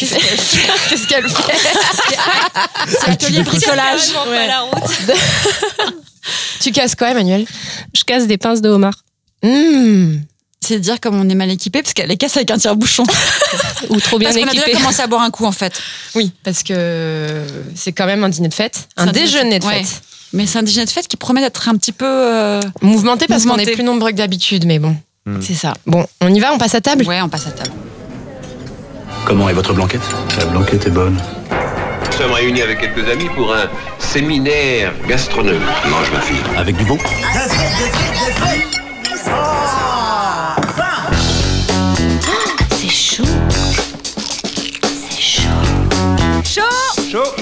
Tu fais Qu'est-ce qu'elle fait C'est atelier bricolage. Pas la route. Tu casses quoi, Emmanuel Je casse des pinces de homard. Mmh. C'est dire comme on est mal équipé parce qu'elle les casse avec un tire-bouchon. Ou trop bien Parce qu'on a déjà équipé. commencé à boire un coup en fait. Oui, parce que c'est quand même un dîner de fête, un déjeuner de fête, fête. Mais c'est un déjeuner de fête qui promet d'être un petit peu. euh, Mouvementé parce qu'on est plus nombreux que d'habitude, mais bon. C'est ça. Bon, on y va, on passe à table Ouais, on passe à table. Comment est votre blanquette? La blanquette est bonne. Nous sommes réunis avec quelques amis pour un séminaire gastronomique. Mange ma fille. Avec du bon C'est chaud. C'est chaud. Chaud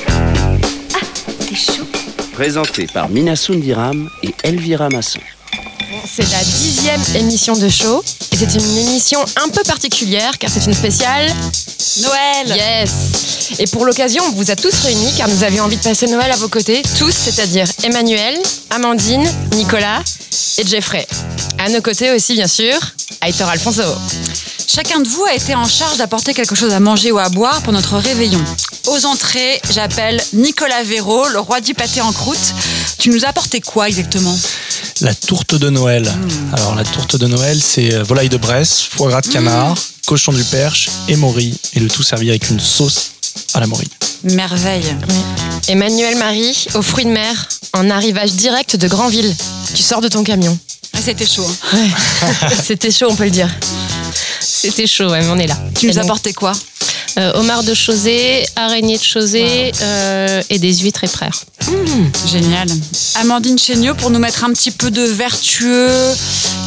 C'est chaud. Présenté par Mina Sundiram et Elvira Masson. C'est la dixième émission de show et c'est une émission un peu particulière car c'est une spéciale Noël Yes Et pour l'occasion, on vous a tous réunis car nous avions envie de passer Noël à vos côtés, tous, c'est-à-dire Emmanuel, Amandine, Nicolas et Jeffrey. À nos côtés aussi, bien sûr, Aitor Alfonso. Chacun de vous a été en charge d'apporter quelque chose à manger ou à boire pour notre réveillon. Aux entrées, j'appelle Nicolas Véraud, le roi du pâté en croûte. Tu nous as apporté quoi exactement? La tourte de Noël. Hmm. Alors la tourte de Noël, c'est euh, volaille de Bresse, foie gras de canard, Hmm. cochon du Perche et morille. Et le tout servi avec une sauce à la morille. Merveille. Emmanuel Marie, aux fruits de mer, en arrivage direct de Granville. Tu sors de ton camion. Ah, C'était chaud. hein. C'était chaud, on peut le dire. C'était chaud, ouais, mais on est là. Tu nous Et donc, apporté quoi? Euh, homard de Chausée, araignée de Chausée euh, et des huîtres et frères. Génial. Amandine Chéniaud pour nous mettre un petit peu de vertueux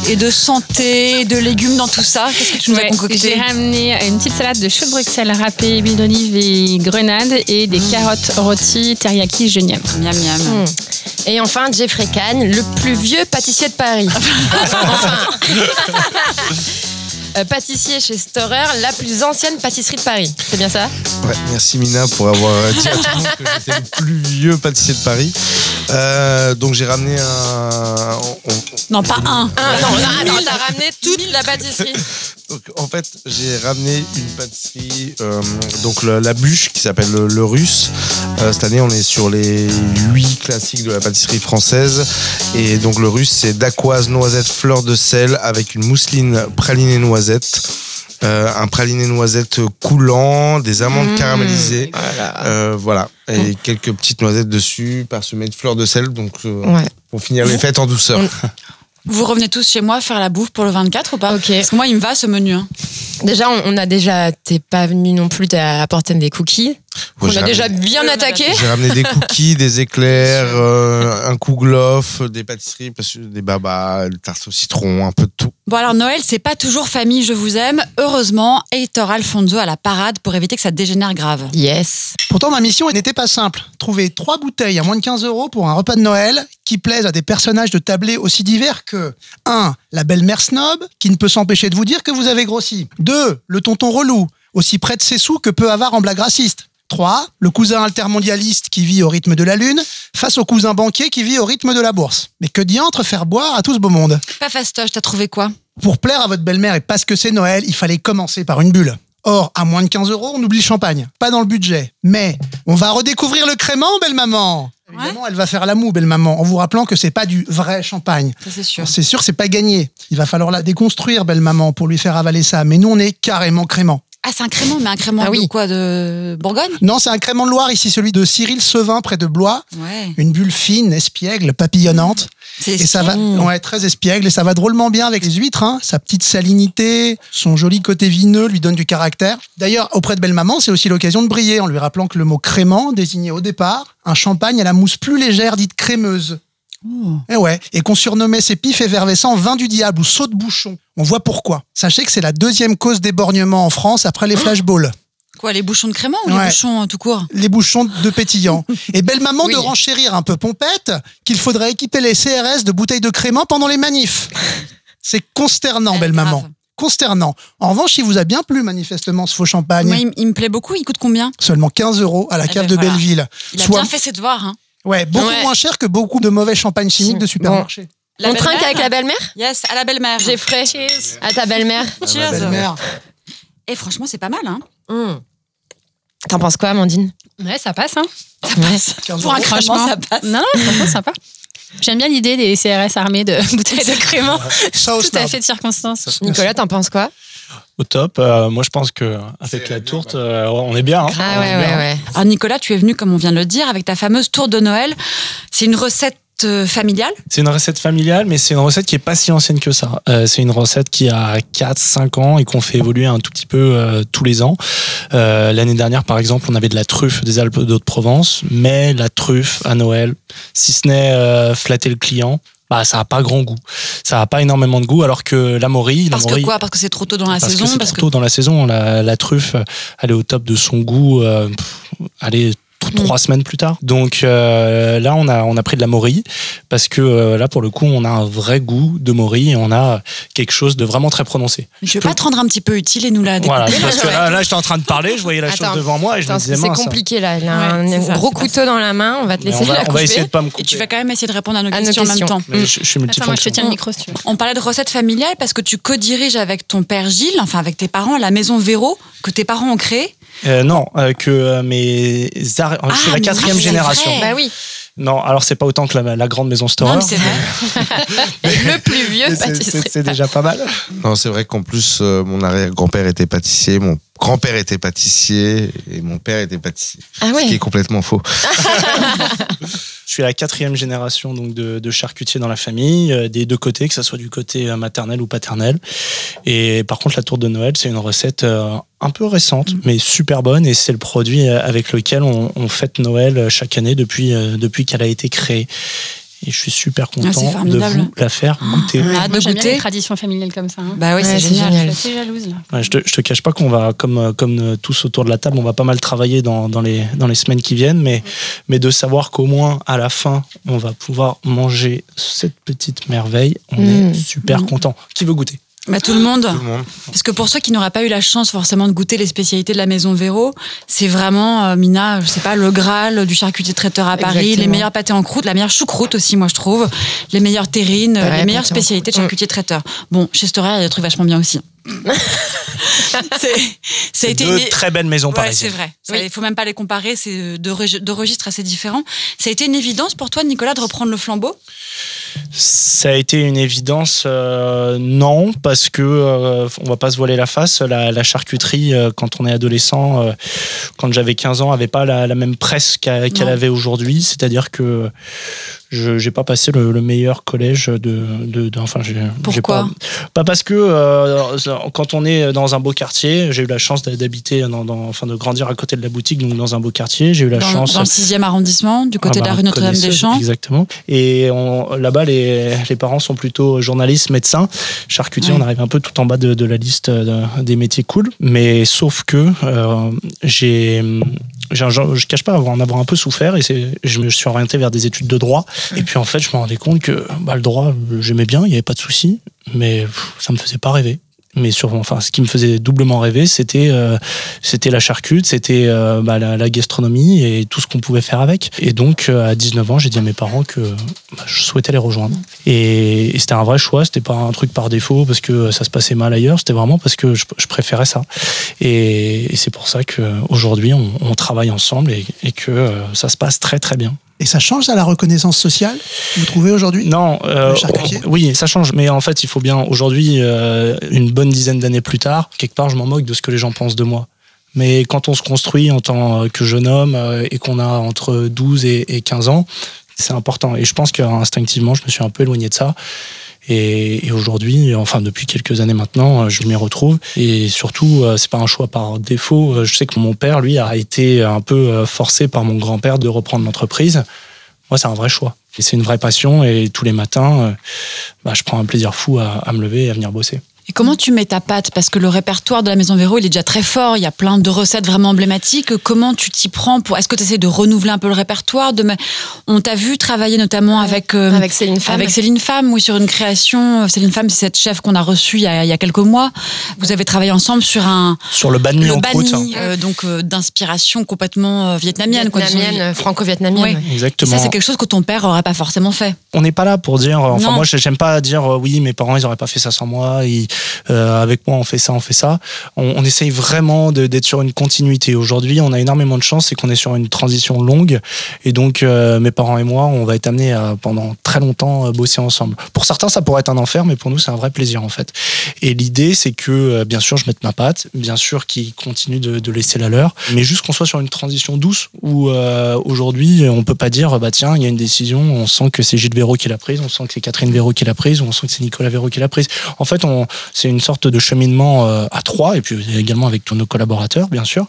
et de santé, de légumes dans tout ça. Qu'est-ce que tu nous as concocté J'ai ramené une petite salade de choux de Bruxelles râpée, huile d'olive et grenade et des carottes rôties teriyaki genial. Miam miam. Hmm. Et enfin, Jeffrey Kahn, le plus vieux pâtissier de Paris. enfin. Euh, pâtissier chez Storer, la plus ancienne pâtisserie de Paris. C'est bien ça? Ouais, merci Mina pour avoir dit à tout le monde que j'étais le plus vieux pâtissier de Paris. Euh, donc j'ai ramené un. on- Non, pas un. Ah, non, non, non, t'as ramené toute la pâtisserie. Donc, en fait, j'ai ramené une pâtisserie, euh, donc la bûche qui s'appelle le, le russe. Euh, cette année, on est sur les huit classiques de la pâtisserie française. Et donc le russe, c'est dacquoise, noisette, fleur de sel avec une mousseline pralinée noisette. euh, un praliné noisette coulant, des amandes Mmh, caramélisées, Voilà. euh, voilà, et quelques petites noisettes dessus, parsemées de fleurs de sel, donc euh, Ouais. pour finir les fêtes en douceur. On- Vous revenez tous chez moi faire la bouffe pour le 24 ou pas Ok. Parce que moi, il me va ce menu. hein. Déjà, on, on a déjà. T'es pas venu non plus, t'as apporté des cookies. Ouais, on a déjà ramené- bien attaqué. J'ai ramené des cookies, des éclairs, euh, un kouglof, des pâtisseries, parce que des babas, des tartes au citron, un peu de tout. Bon alors Noël, c'est pas toujours famille, je vous aime. Heureusement, Heitor Alfonso à la parade pour éviter que ça dégénère grave. Yes. Pourtant, ma mission n'était pas simple. Trouver trois bouteilles à moins de 15 euros pour un repas de Noël qui plaisent à des personnages de tablés aussi divers que 1. La belle-mère snob, qui ne peut s'empêcher de vous dire que vous avez grossi. 2. Le tonton relou, aussi près de ses sous que peu avare en blague raciste. 3. Le cousin altermondialiste qui vit au rythme de la lune face au cousin banquier qui vit au rythme de la bourse. Mais que diantre faire boire à tout ce beau monde? Pas fastoche, t'as trouvé quoi? Pour plaire à votre belle-mère et parce que c'est Noël, il fallait commencer par une bulle. Or, à moins de 15 euros, on oublie champagne. Pas dans le budget. Mais, on va redécouvrir le crément, belle-maman Évidemment, elle va faire la moue, belle-maman, en vous rappelant que c'est pas du vrai champagne. C'est sûr. C'est sûr, c'est pas gagné. Il va falloir la déconstruire, belle-maman, pour lui faire avaler ça. Mais nous, on est carrément crément. Ah c'est un crément, mais un crément Ah oui. de quoi De Bourgogne? Non, c'est un crément de Loire, ici, celui de Cyril Sevin, près de Blois. Ouais. Une bulle fine, espiègle, papillonnante. C'est Et ça va, ouais, très espiègle, et ça va drôlement bien avec les huîtres. Hein. Sa petite salinité, son joli côté vineux lui donne du caractère. D'ailleurs, auprès de belle maman, c'est aussi l'occasion de briller en lui rappelant que le mot crément désignait au départ un champagne à la mousse plus légère dite crémeuse. Oh. Et ouais, et qu'on surnommait ces pifs effervescents vin du diable ou saut de bouchon. On voit pourquoi. Sachez que c'est la deuxième cause d'éborgnement en France après les flashballs. Quoi, les bouchons de crément ou les bouchons euh, tout court Les bouchons de pétillant. Et belle maman Oui. de renchérir un peu pompette qu'il faudrait équiper les CRS de bouteilles de crément pendant les manifs. C'est consternant, Eh, belle grave. maman. Consternant. En revanche, il vous a bien plu manifestement ce faux champagne. Moi, il, me plaît beaucoup, il coute combien? Seulement 15 euros à la Eh cave ben de voilà. Belleville. Il a Soit- bien fait ses devoirs. Hein. Ouais, beaucoup Ouais. moins cher que beaucoup de mauvais champagnes chimiques de supermarché. La on trinque belle-mère avec la belle-mère Yes, à la belle-mère. Jeffrey. À ta belle-mère. Cheers. belle-mère. Et franchement, c'est pas mal. Hein. Mmh. T'en penses quoi, Amandine Ouais, ça passe. Hein. Ouais. Pour un Franchement, crément, ça passe. Non, non, franchement, sympa. J'aime bien l'idée des CRS armés de bouteilles de crément. Ça Tout à fait de circonstance. Nicolas, t'en penses quoi Au top. Euh, moi, je pense que avec la tourte, euh, on est bien. hein. Ah ouais, est ouais, bien. ouais. Alors Nicolas, tu es venu, comme on vient de le dire, avec ta fameuse tour de Noël. C'est une recette euh, familiale? C'est une recette familiale, mais c'est une recette qui est pas si ancienne que ça. Euh, c'est une recette qui a 4-5 ans et qu'on fait évoluer un tout petit peu euh, tous les ans. Euh, L'année dernière, par exemple, on avait de la truffe des Alpes d'Haute-Provence, mais la truffe à Noël, si ce n'est euh, flatter le client, bah, ça a pas grand goût. Ça a pas énormément de goût, alors que la morille, Parce la que quoi? Parce que c'est trop tôt dans la parce saison. que parce trop que tôt dans la saison. La, la truffe, elle est au top de son goût. Euh, elle est. trois semaines plus tard. Donc euh, là, on a, on a pris de la morille parce que euh, là, pour le coup, on a un vrai goût de morille et on a quelque chose de vraiment très prononcé. je vais pas te rendre un petit peu utile et nous la découper. Voilà, parce que là, là j'étais en train de parler, je voyais la Attends. chose devant moi et je Attends, me disais c'est compliqué là. Il a un, Ouais, gros couteau dans la main. On va te laisser on va, la on couper. va essayer de pas me Et tu vas quand même essayer de répondre à nos À nos questions en même temps. Mais je, je suis Attends, moi, je te tiens le micro si tu veux. On parlait de recettes familiales parce que tu co-diriges avec ton père Gilles, enfin avec tes parents, la maison Véro, que tes parents ont créée. Euh, non, euh, que euh, mes je suis Ah, la mais quatrième génération. vrai. Bah oui, Non, alors c'est pas autant que la, la grande maison Storer. Non, mais c'est vrai. le plus vieux Mais c'est- déjà pas mal. Non, c'est vrai qu'en plus, euh, mon arrière-grand-père était pâtissier, mon grand-père était pâtissier et mon père était pâtissier. Ah Ce qui est complètement faux. Je suis la quatrième génération donc de, de charcutiers dans la famille, euh, des deux côtés, que ce soit du côté euh, maternel ou paternel. Et par contre, la tour de Noël, c'est une recette euh, un peu récente, mais super bonne. Et c'est le produit avec lequel on, on fête Noël chaque année depuis, euh, depuis qu'elle a été créée. Et je suis super c'est content de vous la faire goûter. Ah, de Moi, j'aime bien goûter. les traditions familiales comme ça. hein. Bah oui, Ouais, c'est c'est génial. génial. Je suis assez jalouse là. Ouais, je, te, je te cache pas qu'on va, comme, euh, comme euh, tous autour de la table, on va pas mal travailler dans, dans, les, dans les semaines qui viennent, mais, mais de savoir qu'au moins à la fin, on va pouvoir manger cette petite merveille, on Mm. est super Mm. content. Qui veut goûter? Bah, tout le monde. Tout le monde. Parce que pour ceux qui n'auraient pas eu la chance forcément de goûter les spécialités de la maison Véro, c'est vraiment, euh, Mina, je sais pas, le Graal du charcutier traiteur à Paris, Exactement. les meilleurs pâtés en croûte, la meilleure choucroute aussi, moi je trouve, les meilleures terrines, Ouais, les meilleures spécialités de croûte. charcutier traiteur. Bon, chez Storer, il y a des trucs vachement bien aussi. C'est- ça a été Deux une- très belles maisons Ouais, c'est parisiennes. vrai. Oui. Il faut même pas les comparer, c'est deux, regi- deux registres assez différents. Ça a été une évidence pour toi, Nicolas, de reprendre le flambeau? Ça a été une évidence, euh, non, parce que euh, on va pas se voiler la face. La, la charcuterie, euh, quand on est adolescent, euh, quand j'avais 15 ans, avait pas la, la même presse qu'elle avait aujourd'hui. C'est-à-dire que je j'ai pas passé le, le meilleur collège de, de, de- enfin j'ai Pourquoi pas, pas parce que euh, quand on est dans un beau quartier, j'ai eu la chance d'habiter dans, dans- enfin de grandir à côté de la boutique, donc dans un beau quartier. J'ai eu la dans, chance dans le 6e arrondissement, du côté ah de la bah, rue Notre-Dame des connaisseuse, Champs. Exactement. Et là-bas, les, les parents sont plutôt journalistes, médecins, charcutiers. Ouais. On arrive un peu tout en bas de, de la liste de- des métiers cool. Mais sauf que euh, j'ai. Un genre- je cache pas avoir, en avoir un peu souffert et c'est, je me suis orienté vers des études de droit. Et puis en fait, je me rendais compte que bah, le droit, j'aimais bien, il n'y avait pas de souci, mais pff, ça me faisait pas rêver. Mais sur, enfin, ce qui me faisait doublement rêver, c'était euh, la charcute, c'était euh, bah, la, gastronomie et tout ce qu'on pouvait faire avec. Et donc, euh, à 19 ans, j'ai dit à mes parents que bah, je souhaitais les rejoindre. Et, c'était un vrai choix, c'était pas un truc par défaut parce que ça se passait mal ailleurs, c'était vraiment parce que je, préférais ça. Et, c'est pour ça qu'aujourd'hui, on, on travaille ensemble et, et que ça se passe très très bien. Et ça change à la reconnaissance sociale, vous trouvez aujourd'hui Non, euh, oui, ça change. Mais en fait, il faut bien, aujourd'hui, euh, une bonne dizaine d'années plus tard, quelque part, je m'en moque de ce que les gens pensent de moi. Mais quand on se construit en tant que jeune homme euh, et qu'on a entre 12 et, et 15 ans, c'est important. Et je pense qu'instinctivement, je me suis un peu éloigné de ça. Et, et aujourd'hui, enfin depuis quelques années maintenant, euh, je m'y retrouve. Et surtout, euh, c'est pas un choix par défaut. Euh, Je sais que mon père, lui, a été un peu forcé par mon grand-père de reprendre l'entreprise. Moi, c'est un vrai choix. Et c'est une vraie passion. Et tous les matins, bah, je prends un plaisir fou à, à me lever et à venir bosser. Et comment tu mets ta pâte? Parce que le répertoire de la Maison Véro, il est déjà très fort. Il y a plein de recettes vraiment emblématiques. Comment tu t'y prends pour Est-ce que tu essaies de renouveler un peu le répertoire de... On t'a vu travailler notamment avec, euh, Avec Céline Femme. avec Céline Femme, oui, sur une création. Céline Femme, c'est cette chef qu'on a reçue il y a, il y a quelques mois. Vous avez travaillé ensemble sur un Sur le banh mi le en croûte. banh mi, euh, donc euh, d'inspiration complètement euh, vietnamienne. Vietnamienne, franco-vietnamienne. Ouais. ouais. Et Exactement. ça, c'est quelque chose que ton père aurait pas forcément fait. on n'est pas là pour dire. Enfin, Non. moi, j'aime pas dire euh, oui, mes parents, ils auraient pas fait ça sans moi. Ils, euh, avec moi on fait ça, on fait ça. On, on essaye vraiment d'être sur une continuité. Aujourd'hui, on a énormément de chance, c'est qu'on est sur une transition longue, et donc euh, mes parents et moi, on va être amenés à pendant très longtemps euh, bosser ensemble. Pour certains, ça pourrait être un enfer, mais pour nous, c'est un vrai plaisir en fait. Et l'idée, c'est que euh, bien sûr, je mette ma patte, bien sûr, qu'ils continuent de, de laisser la leur, mais juste qu'on soit sur une transition douce où euh, aujourd'hui, on peut pas dire bah tiens, il y a une décision, on sent que c'est Gilles Véraud qui l'a prise, on sent que c'est Catherine Véraud qui l'a prise, on sent que c'est Nicolas Véraud qui l'a prise. En fait, on, c'est une sorte de cheminement euh, à trois, et puis également avec tous nos collaborateurs, bien sûr.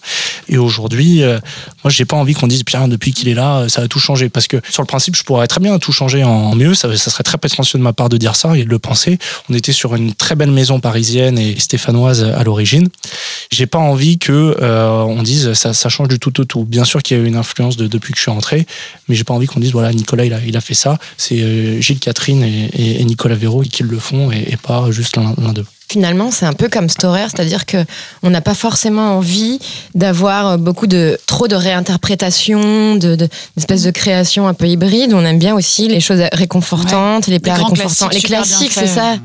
Et aujourd'hui, euh, moi, j'ai pas envie qu'on dise bien depuis qu'il est là, euh, ça a tout changé, parce que sur le principe, je pourrais très bien tout changer en mieux. Ça, serait très prétentieux de ma part de dire ça et de le penser. On était sur une très belle maison parisienne et stéphanoise à l'origine. J'ai pas envie que euh, on dise ça, change du tout au tout. Bien sûr qu'il y a eu une influence de- depuis que je suis rentré, mais j'ai pas envie qu'on dise voilà Nicolas il a, fait ça. C'est Gilles Catherine et, Nicolas Véraud qui le font et, pas juste l'un d'eux. Finalement, c'est un peu comme Storer, c'est-à-dire que on n'a pas forcément envie d'avoir beaucoup de trop de réinterprétations, de, de d'espèces de créations un peu hybrides. On aime bien aussi les choses réconfortantes, les plats réconfortants, classiques les classiques, c'est ça.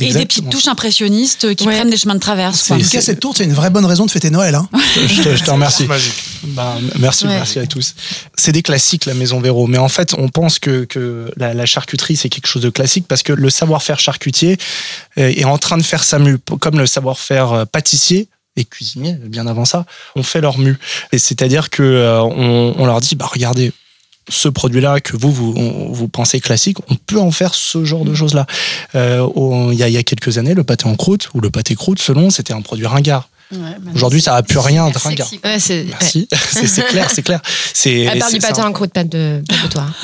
Et des petites touches impressionnistes qui Ouais. prennent des chemins de traverse. quoi. En tout cas, cette tourte, c'est une vraie bonne raison de fêter Noël. Hein. Je te, je te remercie. Magique. Bah, merci, Ouais. merci à tous. C'est des classiques, la Maison Véro. Mais en fait, on pense que, que la, la charcuterie, c'est quelque chose de classique parce que le savoir-faire charcutier est en train de faire sa mue. Comme le savoir-faire euh, pâtissier et cuisinier, bien avant ça, on fait leur mue. Et c'est-à-dire que euh, on, on leur dit, bah, regardez, ce produit-là que vous, vous, pensez classique, on peut en faire ce genre de choses-là. Euh, Il y, y a quelques années, le pâté en croûte ou le pâté croûte, selon, c'était un produit ringard. Aujourd'hui, ça a plus rien de ringard. Ouais, c'est. Merci, c'est c'est clair, c'est clair. À part du pâté un- en croûte, pas de, pas de toi.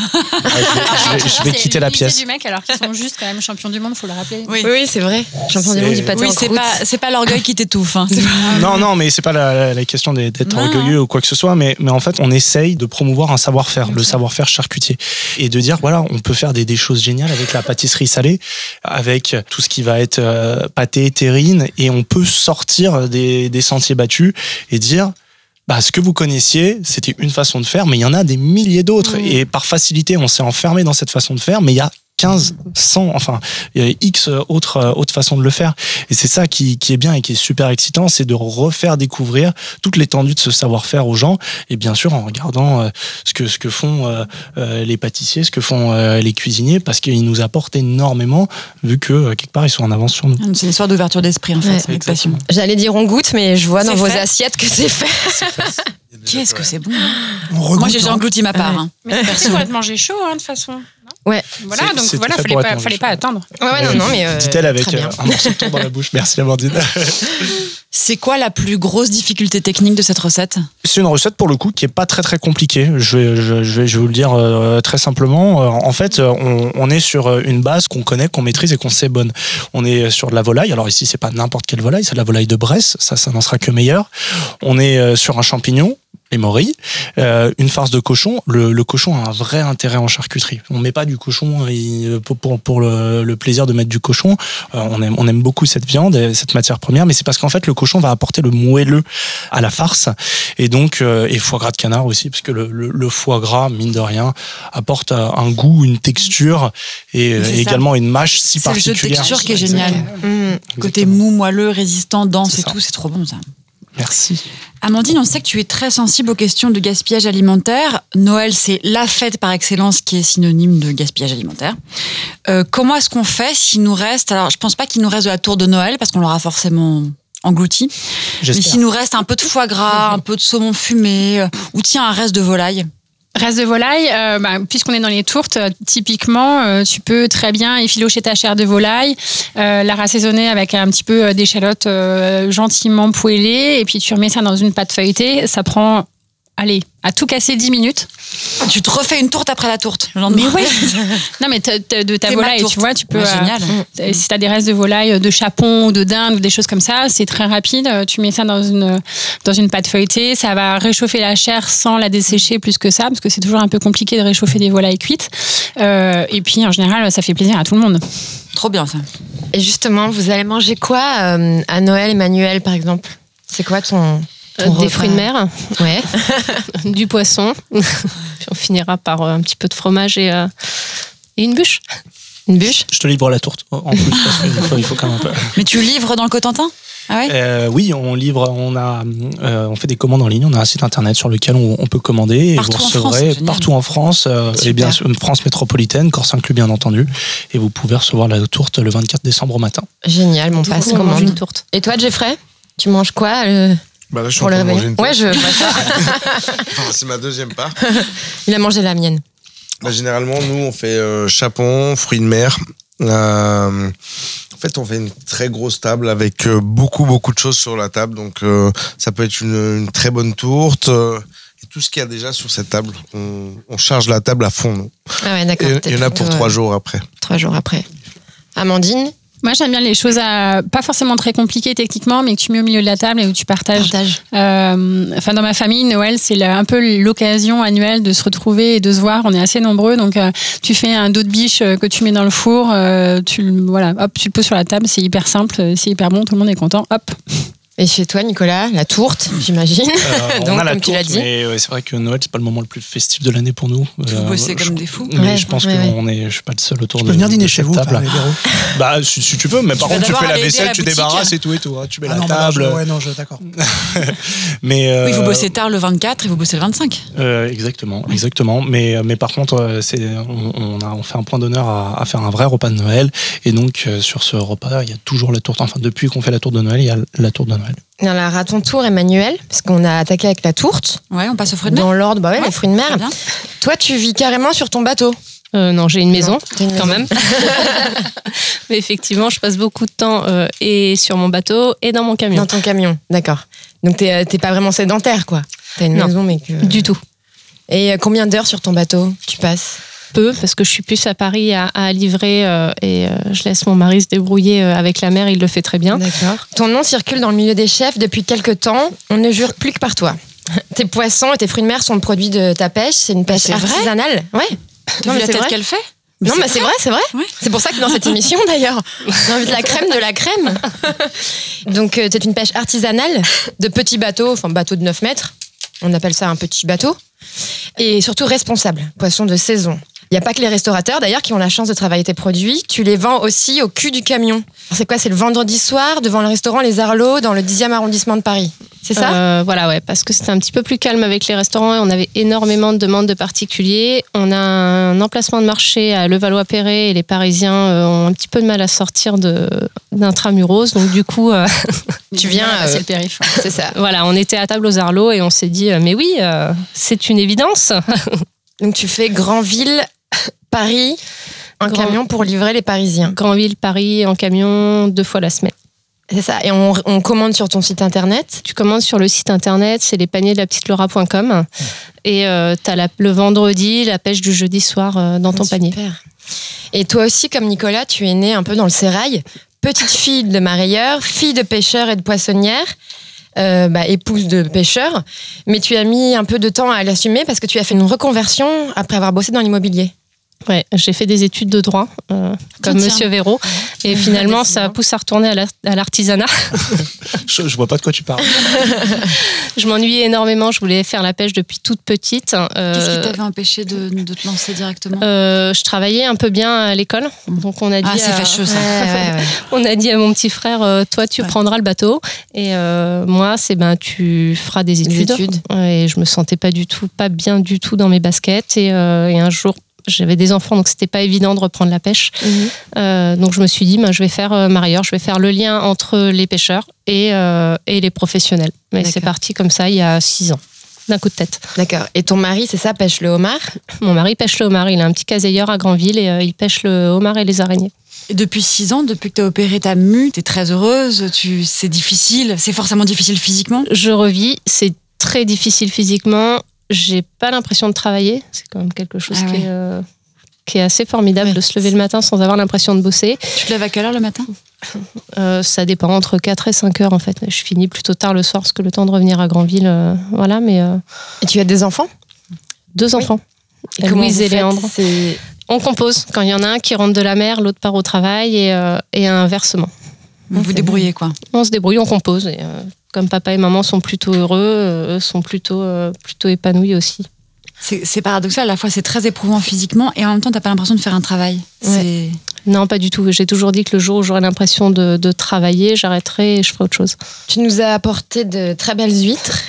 Ouais, je vais, je vais- je vais quitter la pièce. du mec alors qu'ils sont juste quand même champions du monde, faut le rappeler. Oui. Oui, c'est vrai. Champion du monde du pâté Oui, en c'est croûte. pas, c'est pas l'orgueil qui t'étouffe. hein. Pas- Non, non, mais c'est pas la, la- la question d'être orgueilleux ou quoi que ce soit, mais, mais en fait, on essaye de promouvoir un savoir-faire, le savoir-faire charcutier, et de dire voilà, on peut faire des, des choses géniales avec la pâtisserie salée, avec tout ce qui va être euh, pâté, terrine, et on peut sortir des, des sentiers battus et dire bah, ce que vous connaissiez, c'était une façon de faire, mais il y en a des milliers d'autres. Et par facilité, on s'est enfermé dans cette façon de faire, mais il y a 15, 100, enfin, il y a X autres, euh, autres façons de le faire. Et c'est ça qui, qui est bien et qui est super excitant, c'est de refaire découvrir toute l'étendue de ce savoir-faire aux gens. Et bien sûr, en regardant euh, ce, que, ce que font euh, les pâtissiers, ce que font euh, les cuisiniers, parce qu'ils nous apportent énormément, vu que quelque part, ils sont en avance sur nous. C'est une histoire d'ouverture d'esprit, en fait, Ouais. avec passion. J'allais dire on goûte, mais je vois dans vos assiettes que c'est fait. Qu'est-ce que c'est bon hein. On Moi, j'ai déjà hein. englouti ma part. Ouais. hein. Mais c'est pour être mangé chaud, hein, de toute façon. Ouais. Voilà, donc voilà, fallait pas, fallait pas attendre. Ouais, ouais, non, non, mais. euh, Dit-elle avec euh, un morceau de dans la bouche. Merci, Amandine. C'est quoi la plus grosse difficulté technique de cette recette? C'est une recette pour le coup qui est pas très très compliquée. Je vais, je, je vais, je vais vous le dire euh, très simplement. Euh, en fait, euh, on, on est sur une base qu'on connaît, qu'on maîtrise et qu'on sait bonne. On est sur de la volaille. Alors ici, c'est pas n'importe quelle volaille, c'est de la volaille de Bresse. Ça, ça n'en sera que meilleur. On est euh, sur un champignon. Les morilles, euh, une farce de cochon. Le, le cochon a un vrai intérêt en charcuterie. On met pas du cochon euh, il- pour, pour, pour le, le plaisir de mettre du cochon. Euh, on, aime, on aime beaucoup cette viande, et cette matière première, mais c'est parce qu'en fait le cochon va apporter le moelleux à la farce et donc euh, et foie gras de canard aussi parce que le, le- le foie gras mine de rien apporte euh, un goût une texture et, euh, également une mâche si C'est le jeu de particulière texture qui est génial. Mmh. Côté mou, moelleux, résistant, dense et ça. tout, c'est trop bon ça. Merci Amandine, on sait que tu es très sensible aux questions de gaspillage alimentaire. Noël, c'est la fête par excellence qui est synonyme de gaspillage alimentaire. Euh, comment est-ce qu'on fait s'il nous reste, alors je pense pas qu'il nous reste de la tour de Noël parce qu'on l'aura forcément englouti, mais s'il nous reste un peu de foie gras, un peu de saumon fumé, euh, ou tiens un reste de volaille? Reste de volaille, euh, bah, puisqu'on est dans les tourtes, euh, typiquement, euh, tu peux très bien effilocher ta chair de volaille, euh, la rassaisonner avec un petit peu euh, d'échalote euh, gentiment poêlée, et puis tu remets ça dans une pâte feuilletée. Ça prend, allez, à tout casser 10 minutes. Tu te refais une tourte après la tourte. le lendemain. Mais oui Non, mais de ta volaille, tu vois, tu peux. Ouais, génial. Euh, Si tu as des restes de volaille, de chapon ou de dinde ou des choses comme ça, c'est très rapide. Euh, Tu mets ça dans une, dans une pâte feuilletée. Ça va réchauffer la chair sans la dessécher plus que ça, parce que c'est toujours un peu compliqué de réchauffer des volailles cuites. Euh, et puis, en général, ça fait plaisir à tout le monde. Trop bien ça. Et justement, vous allez manger quoi euh, à Noël, Emmanuel, par exemple? C'est quoi ton. Euh, des repas fruits de mer, Ouais. du poisson. Puis on finira par euh, un petit peu de fromage et, euh, et une bûche. Une bûche Je te livre la tourte en plus parce qu'il faut, il faut quand même un peu. Mais tu livres dans le Cotentin? Ah ouais? Euh, oui, on livre, on a, euh, on fait des commandes en ligne. On a un site internet sur lequel on, on peut commander et Partout vous en recevrez France, partout en France euh, et bien sûr France métropolitaine, Corse inclus bien entendu. Et vous pouvez recevoir la tourte le 24 décembre au matin. Génial, mon passe coup, on mange commande. une tourte. Et toi, Jeffrey? Tu manges quoi euh, Bah là, je suis pour en le train de manger réveil une Ouais, je. Enfin, c'est ma deuxième part. Il a mangé la mienne. Bah, généralement, nous, on fait euh, chapon, fruits de mer. Euh, en fait, on fait une très grosse table avec euh, beaucoup, beaucoup de choses sur la table. Donc, ça peut être une, une très bonne tourte. et tout ce qu'il y a déjà sur cette table, on, on charge la table à fond. nous. Ah ouais, d'accord. il y en a pour trois jours après. Trois jours après. Amandine Moi, j'aime bien les choses à, pas forcément très compliquées techniquement, mais que tu mets au milieu de la table et où tu partages. Partage. Euh, enfin, dans ma famille, Noël, c'est un peu l'occasion annuelle de se retrouver et de se voir. On est assez nombreux, donc euh, tu fais un dos de biche euh, que tu mets dans le four, euh, tu le- voilà, hop, tu le poses sur la table. C'est hyper simple, euh, c'est hyper bon, tout le monde est content. Hop. Et chez toi, Nicolas, la tourte, j'imagine. Euh, Donc, on a la comme tu l'as tourte, dit. mais ouais, c'est vrai que Noël c'est pas le moment le plus festif de l'année pour nous. Vous Euh, bossez je- comme des fous. Mais Ouais, je pense ouais, que ouais. on est, je suis pas le seul autour Je de peux venir dîner chez vous, table. Bah, si, si tu veux, mais par contre, tu fais la vaisselle, la tu débarrasses et tout et tout. hein. Tu mets Ah la non, bah, table. je- ouais, non, je- d'accord. Mais euh, Oui, vous bossez tard le 24 et vous bossez le 25. euh, exactement, exactement. Mais mais par contre, c'est on, on a on fait un point d'honneur à, à faire un vrai repas de Noël. Et donc sur ce repas, il y a toujours la tourte. Enfin, depuis qu'on fait la tourte de Noël, il y a la tourte de Noël. Alors, à ton tour, Emmanuel, parce qu'on a attaqué avec la tourte. Ouais, on passe au fruit de mer. Dans l'ordre, bah ouais, Ouais, les fruits de mer. Toi, tu vis carrément sur ton bateau. Euh, non, j'ai une maison, une quand maison. même. Mais effectivement, je passe beaucoup de temps euh, et sur mon bateau et dans mon camion. Dans ton camion, d'accord. Donc, t'es euh, t'es pas vraiment sédentaire, quoi. T'as une Non. maison, mais que. Du tout. Et combien d'heures sur ton bateau tu passes? Peu, parce que je suis plus à Paris à, à livrer euh, et euh, je laisse mon mari se débrouiller euh, avec la mer, il le fait très bien. D'accord. Ton nom circule dans le milieu des chefs depuis quelque temps. On ne jure plus que par toi. Tes poissons et tes fruits de mer sont le produit de ta pêche. C'est une pêche artisanale. Ouais. Non, mais la tête qu'elle fait non, mais c'est vrai, c'est vrai. Ouais. C'est pour ça que dans cette émission, d'ailleurs, j'invite la crème de la crème. Donc, c'est une pêche artisanale de petits bateaux, enfin, bateaux de 9 mètres. On appelle ça un petit bateau. Et surtout responsable, poisson de saison. Il n'y a pas que les restaurateurs, d'ailleurs, qui ont la chance de travailler tes produits. Tu les vends aussi au cul du camion. C'est quoi? C'est le vendredi soir, devant le restaurant Les Arlots, dans le 10e arrondissement de Paris. C'est ça? Euh, Voilà, ouais, parce que c'était un petit peu plus calme avec les restaurants et on avait énormément de demandes de particuliers. On a un emplacement de marché à Levallois-Perret et les Parisiens euh, ont un petit peu de mal à sortir d'intramuros. Donc, du coup, euh, Tu viens, c'est euh, le périph'. C'est ça. Voilà, on était à table aux Arlots et on s'est dit, euh, mais oui, euh, c'est une évidence. Donc, tu fais Grandville, Paris, un Grand- camion pour livrer les Parisiens. Grandville, Paris, en camion, deux fois la semaine. C'est ça. Et on, on commande sur ton site internet. Tu commandes sur le site internet, c'est les paniers de la petite Laura.com. Et tu as le vendredi, la pêche du jeudi soir euh, dans ton Ah, panier. super. Et toi aussi, comme Nicolas, tu es née un peu dans le sérail. Petite fille de marailleur, fille de pêcheur et de poissonnière, euh, bah, épouse de pêcheur. Mais tu as mis un peu de temps à l'assumer parce que tu as fait une reconversion après avoir bossé dans l'immobilier. Ouais, j'ai fait des études de droit, euh, comme Tiens, Monsieur Véraud. Et finalement, ça pousse à retourner à la- à l'artisanat. Je, je vois pas de quoi tu parles. je m'ennuyais énormément. Je voulais faire la pêche depuis toute petite. Euh, Qu'est-ce qui t'avait empêché de, de te lancer directement? euh, je travaillais un peu bien à l'école, donc on a dit. Ah, c'est à- fâcheux ça. On a dit à mon petit frère, euh, toi tu Ouais. prendras le bateau et euh, moi c'est ben tu feras des études. études. Et je me sentais pas du tout, pas bien du tout dans mes baskets et, euh, et un jour j'avais des enfants donc c'était pas évident de reprendre la pêche. Euh, donc je me suis dit ben, je vais faire euh, marieur, je vais faire le lien entre les pêcheurs et, euh, et les professionnels. Mais c'est parti comme ça il y a six ans. D'un coup de tête. D'accord. Et ton mari, c'est ça, pêche le homard? Mon mari pêche le homard. Il a un petit caseilleur à Granville et euh, il pêche le homard et les araignées. Et depuis six ans, depuis que tu as opéré ta mue, tu es très heureuse, tu... c'est difficile, c'est forcément difficile physiquement? je revis. C'est très difficile physiquement. J'ai pas l'impression de travailler. C'est quand même quelque chose Ah qui, ouais. est, euh, qui est assez formidable Ouais. de se lever le matin sans avoir l'impression de bosser. Tu te lèves à quelle heure le matin? Euh, ça dépend entre 4 et 5 heures en fait. Je finis plutôt tard le soir parce que le temps de revenir à Granville, euh, voilà. Mais euh, Et tu as des enfants? deux Oui. enfants. Et comment Louise et Léandre. On compose. Quand il y en a un qui rentre de la mer, l'autre part au travail et, et inversement. Vous vous débrouillez quoi On se débrouille, on compose. Et, comme papa et maman sont plutôt heureux, euh, eux sont plutôt, euh, plutôt épanouis aussi. C'est paradoxal, à la fois c'est très éprouvant physiquement et en même temps t'as pas l'impression de faire un travail. Non, pas du tout. J'ai toujours dit que le jour où j'aurai l'impression de, de travailler, j'arrêterai et je ferai autre chose. Tu nous as apporté de très belles huîtres.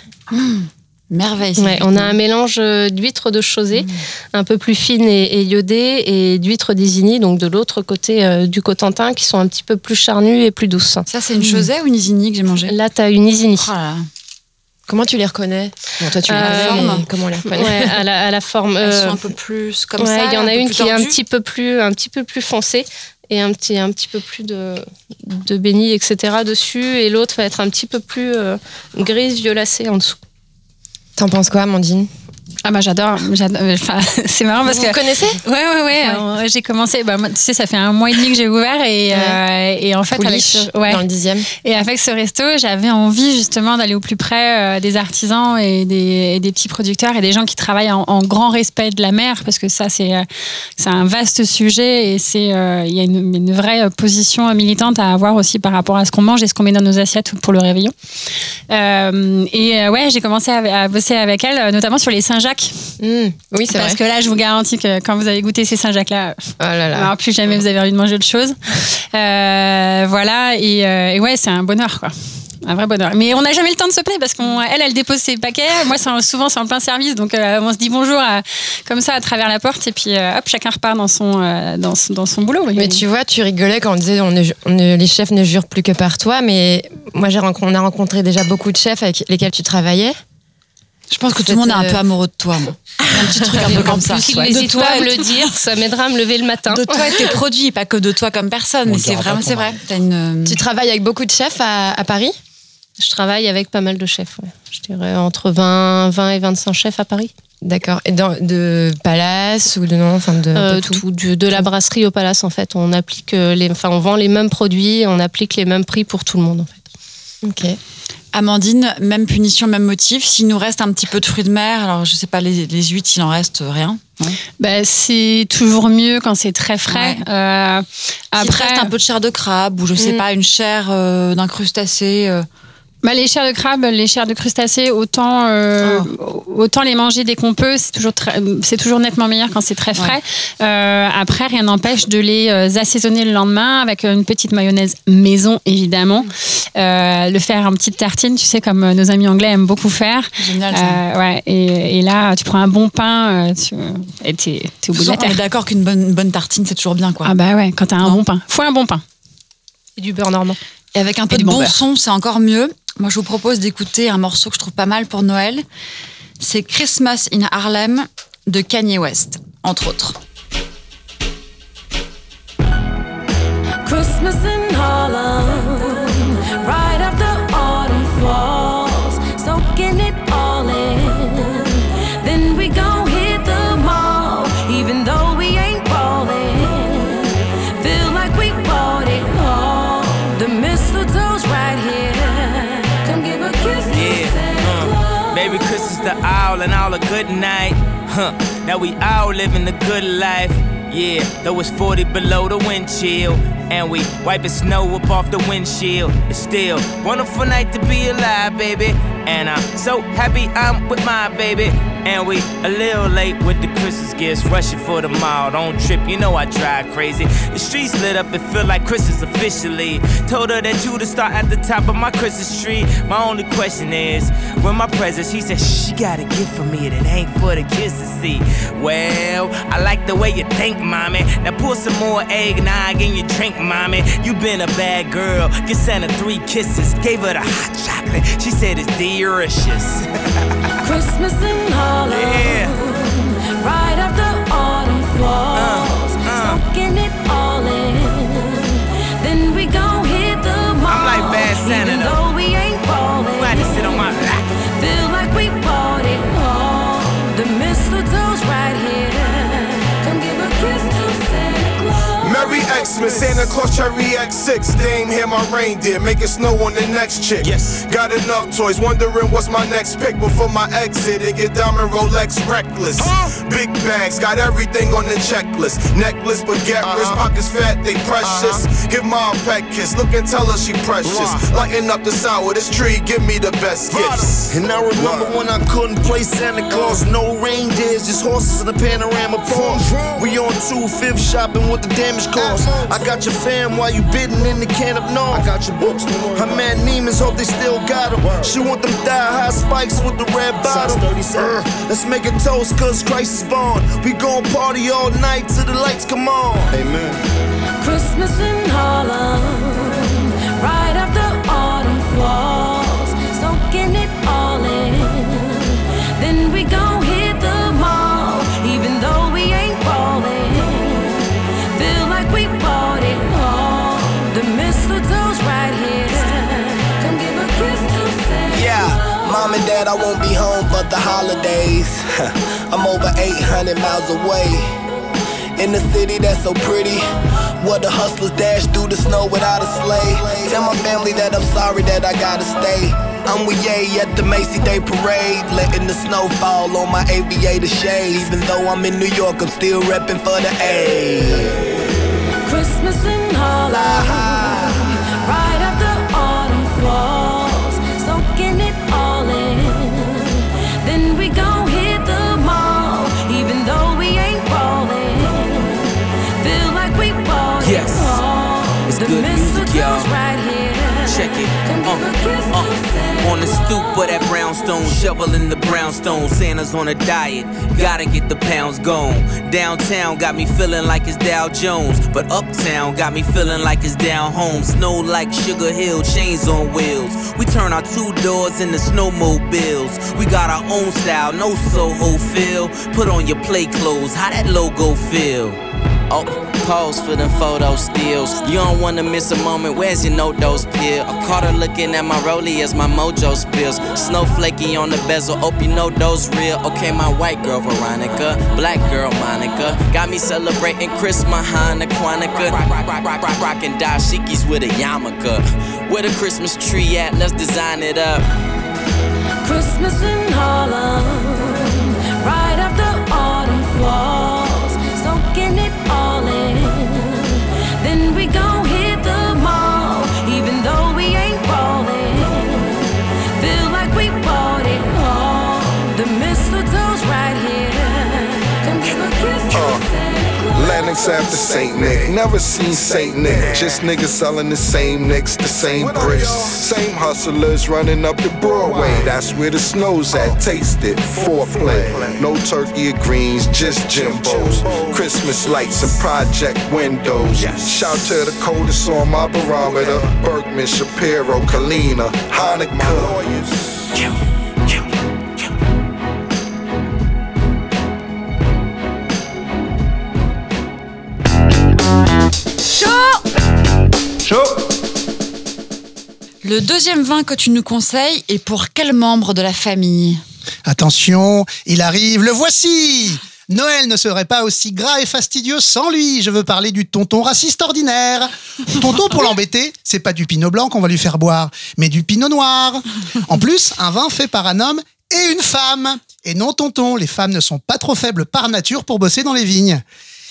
Merveille. Ouais, on a un mélange euh, d'huîtres de Chausée, un peu plus fines et, et iodées, et d'huîtres d'Isigny, donc de l'autre côté euh, du Cotentin, qui sont un petit peu plus charnues et plus douces. Ça, c'est une Chausée ou une Isigny que j'ai mangée? Là, tu as une Isigny. Oh là là. Comment tu les reconnais? Bon, toi, tu les Euh, forme. comment on les reconnaît? Ouais, à la, à la forme. Elles euh, sont un peu plus comme ouais, ça. il y en a une qui est un petit peu plus, un petit peu plus foncée et un petit, un petit peu plus de, de béni, etc. dessus, et l'autre va être un petit peu plus euh, grise, violacée en dessous. T'en penses quoi, Amandine? Ah bah j'adore. Enfin, c'est marrant parce Vous que connaissez? Ouais, ouais, ouais. euh, j'ai commencé. Bah, tu sais, ça fait un mois et demi que j'ai ouvert et, euh, et en fait, avec ce, ouais. dans le dixième. Et avec ce resto, j'avais envie justement d'aller au plus près euh, des artisans et des, et des petits producteurs et des gens qui travaillent en, en grand respect de la mer, parce que ça, c'est euh, c'est un vaste sujet et c'est euh, il y a une, une vraie position militante à avoir aussi par rapport à ce qu'on mange et ce qu'on met dans nos assiettes pour le réveillon. Euh, et euh, ouais, j'ai commencé à, à bosser avec elle, euh, notamment sur les Saint-Jacques. Mmh, Oui, c'est Parce vrai. que là, je vous garantis que quand vous avez goûté ces Saint-Jacques-là, Oh là là. alors, plus jamais vous avez envie de manger autre chose. Euh, voilà, et, euh, et ouais, c'est un bonheur, quoi. Un vrai bonheur. Mais on n'a jamais le temps de se plaindre parce qu'elle, elle dépose ses paquets. Moi, souvent, c'est en plein service. Donc, euh, on se dit bonjour à- comme ça à travers la porte. Et puis, euh, hop, chacun repart dans son, euh, dans, son- dans son boulot. Mais tu vois, tu rigolais quand on disait on ne, on ne- les chefs ne jurent plus que par toi, mais moi on a rencontré déjà beaucoup de chefs avec lesquels tu travaillais. Je pense que tout le monde est un peu amoureux de toi. moi. Un petit truc un peu comme ça. S'il Ouais. De n'hésite toi pas à et me de- le dire, ça m'aidera à me lever le matin. De toi et tes produits, pas que de toi comme personne. On Mais le c'est vraiment, c'est vrai. Une. Tu travailles avec beaucoup de chefs à, à Paris? Je travaille avec pas mal de chefs. ouais. Je dirais entre 20, 20 et 25 chefs à Paris. D'accord. Et dans, de Palace ou de non, enfin de, de Euh, tout. tout, du- de la brasserie au palace, en fait. On applique euh, les, enfin, on vend les mêmes produits, on applique les mêmes prix pour tout le monde, en fait. Ok. Amandine, même punition, même motif. S'il nous reste un petit peu de fruits de mer, alors je sais pas, les, les huîtres, il en reste rien. Bah, c'est toujours mieux quand c'est très frais. Ouais. Euh, Après, reste un peu de chair de crabe ou je sais Mm. pas, une chair euh, d'un crustacé. euh. Bah, les chairs de crabe, les chairs de crustacés, autant, euh, autant les manger dès qu'on peut, c'est toujours, c'est toujours nettement meilleur quand c'est très frais. Euh, après, rien n'empêche de les euh, assaisonner le lendemain avec une petite mayonnaise maison, évidemment. Euh, le faire en petite tartine, tu sais, comme nos amis anglais aiment beaucoup faire. Génial ça. Euh, ouais, et, et là, tu prends un bon pain tu, et t'es, t'es au bout de la on est terre. d'accord qu'une bonne, bonne tartine, c'est toujours bien, quoi. Ah bah ouais, quand t'as un Non. bon pain. Faut un bon pain. Et du beurre normand. Et avec un peu Et de du bon bon beurre. son, c'est encore mieux. Moi, je vous propose d'écouter un morceau que je trouve pas mal pour Noël. C'est Christmas in Harlem de Kanye West, entre autres. Huh, now we all living the good life. Yeah, though it's 40 below the wind chill. And we wiping snow up off the windshield. It's still wonderful night to be alive, baby. And I'm so happy I'm with my baby. And we a little late with the Christmas gifts, rushing for the mall. Don't trip, you know I drive crazy. The streets lit up, it feel like Christmas officially. Told her that you to start at the top of my Christmas tree. My only question is, when my presents, she said she got a gift for me that ain't for the kids to see. Well, I like the way you think, mommy. Now pour some more eggnog in your drink, mommy. You been a bad girl. Get Santa three kisses. Gave her the hot chocolate. She said it's Christmas in Harlem. Yeah. Right Merry Xmas, Santa Claus Cherry X6. Dame here my reindeer, make it snow on the next chick. Yes. Got enough toys, wondering what's my next pick before my exit. It get diamond Rolex reckless. Big bags, got everything on the checklist. Necklace, baguette, wrist uh-huh. pockets fat, they precious. Uh-huh. Give mom a pet kiss, look and tell her she precious. Lighten up the sour, this tree, give me the best gifts. And I remember when I couldn't play Santa Claus, no reindeers, just horses in the panorama park. We on two fifth shopping with the damage cars. I got your fam while you bidding in the can of no. I got your books. I'm at Neiman's, hope they still got 'em. She want them thigh high spikes with the red bottom. Uh, let's make a toast, cause Christ is born. We gon' party all night till the lights come on. Amen. Christmas in Harlem, I won't be home for the holidays. I'm over 800 miles away. In the city that's so pretty, where the hustlers dash through the snow without a sleigh. Tell my family that I'm sorry that I gotta stay. I'm with Ye at the Macy Day Parade, letting the snow fall on my aviator shades. Even though I'm in New York, I'm still repping for the A. Christmas in Harlem, stoop of that brownstone, shoveling the brownstone. Santa's on a diet, gotta get the pounds gone. Downtown got me feeling like it's Dow Jones, but uptown got me feeling like it's down home. Snow like Sugar Hill, chains on wheels. We turn our two doors into snowmobiles. We got our own style, no Soho feel. Put on your play clothes, how that logo feel? Oh, pause for them photo stills. You don't wanna miss a moment. Where's your no dose pill? I caught her looking at my rollie as my mojo spills. Snowflakey on the bezel. Hope you know those real. Okay, my white girl Veronica, black girl Monica, got me celebrating Christmas, Hanukkah. Rock, rock, rock, rock, rock, rockin' dashikis with a yarmulke. Where the Christmas tree at? Let's design it up. Christmas in Harlem, After Saint Nick. Never seen Saint Nick. Just niggas selling the same nicks, the same bricks. Same hustlers running up the Broadway. That's where the snow's at. Taste it. Foreplay. No turkey or greens, just Jimbos. Christmas lights and project windows. Shout to the coldest on my barometer. Berkman, Shapiro, Kalina, Hanukkah. Le deuxième vin que tu nous conseilles est pour quel membre de la famille Attention, il arrive, le voici Noël ne serait pas aussi gras et fastidieux sans lui. Je veux parler du tonton raciste ordinaire. Tonton, pour l'embêter, c'est pas du pinot blanc qu'on va lui faire boire, mais du pinot noir. En plus, un vin fait par un homme et une femme. Et non, tonton, les femmes ne sont pas trop faibles par nature pour bosser dans les vignes.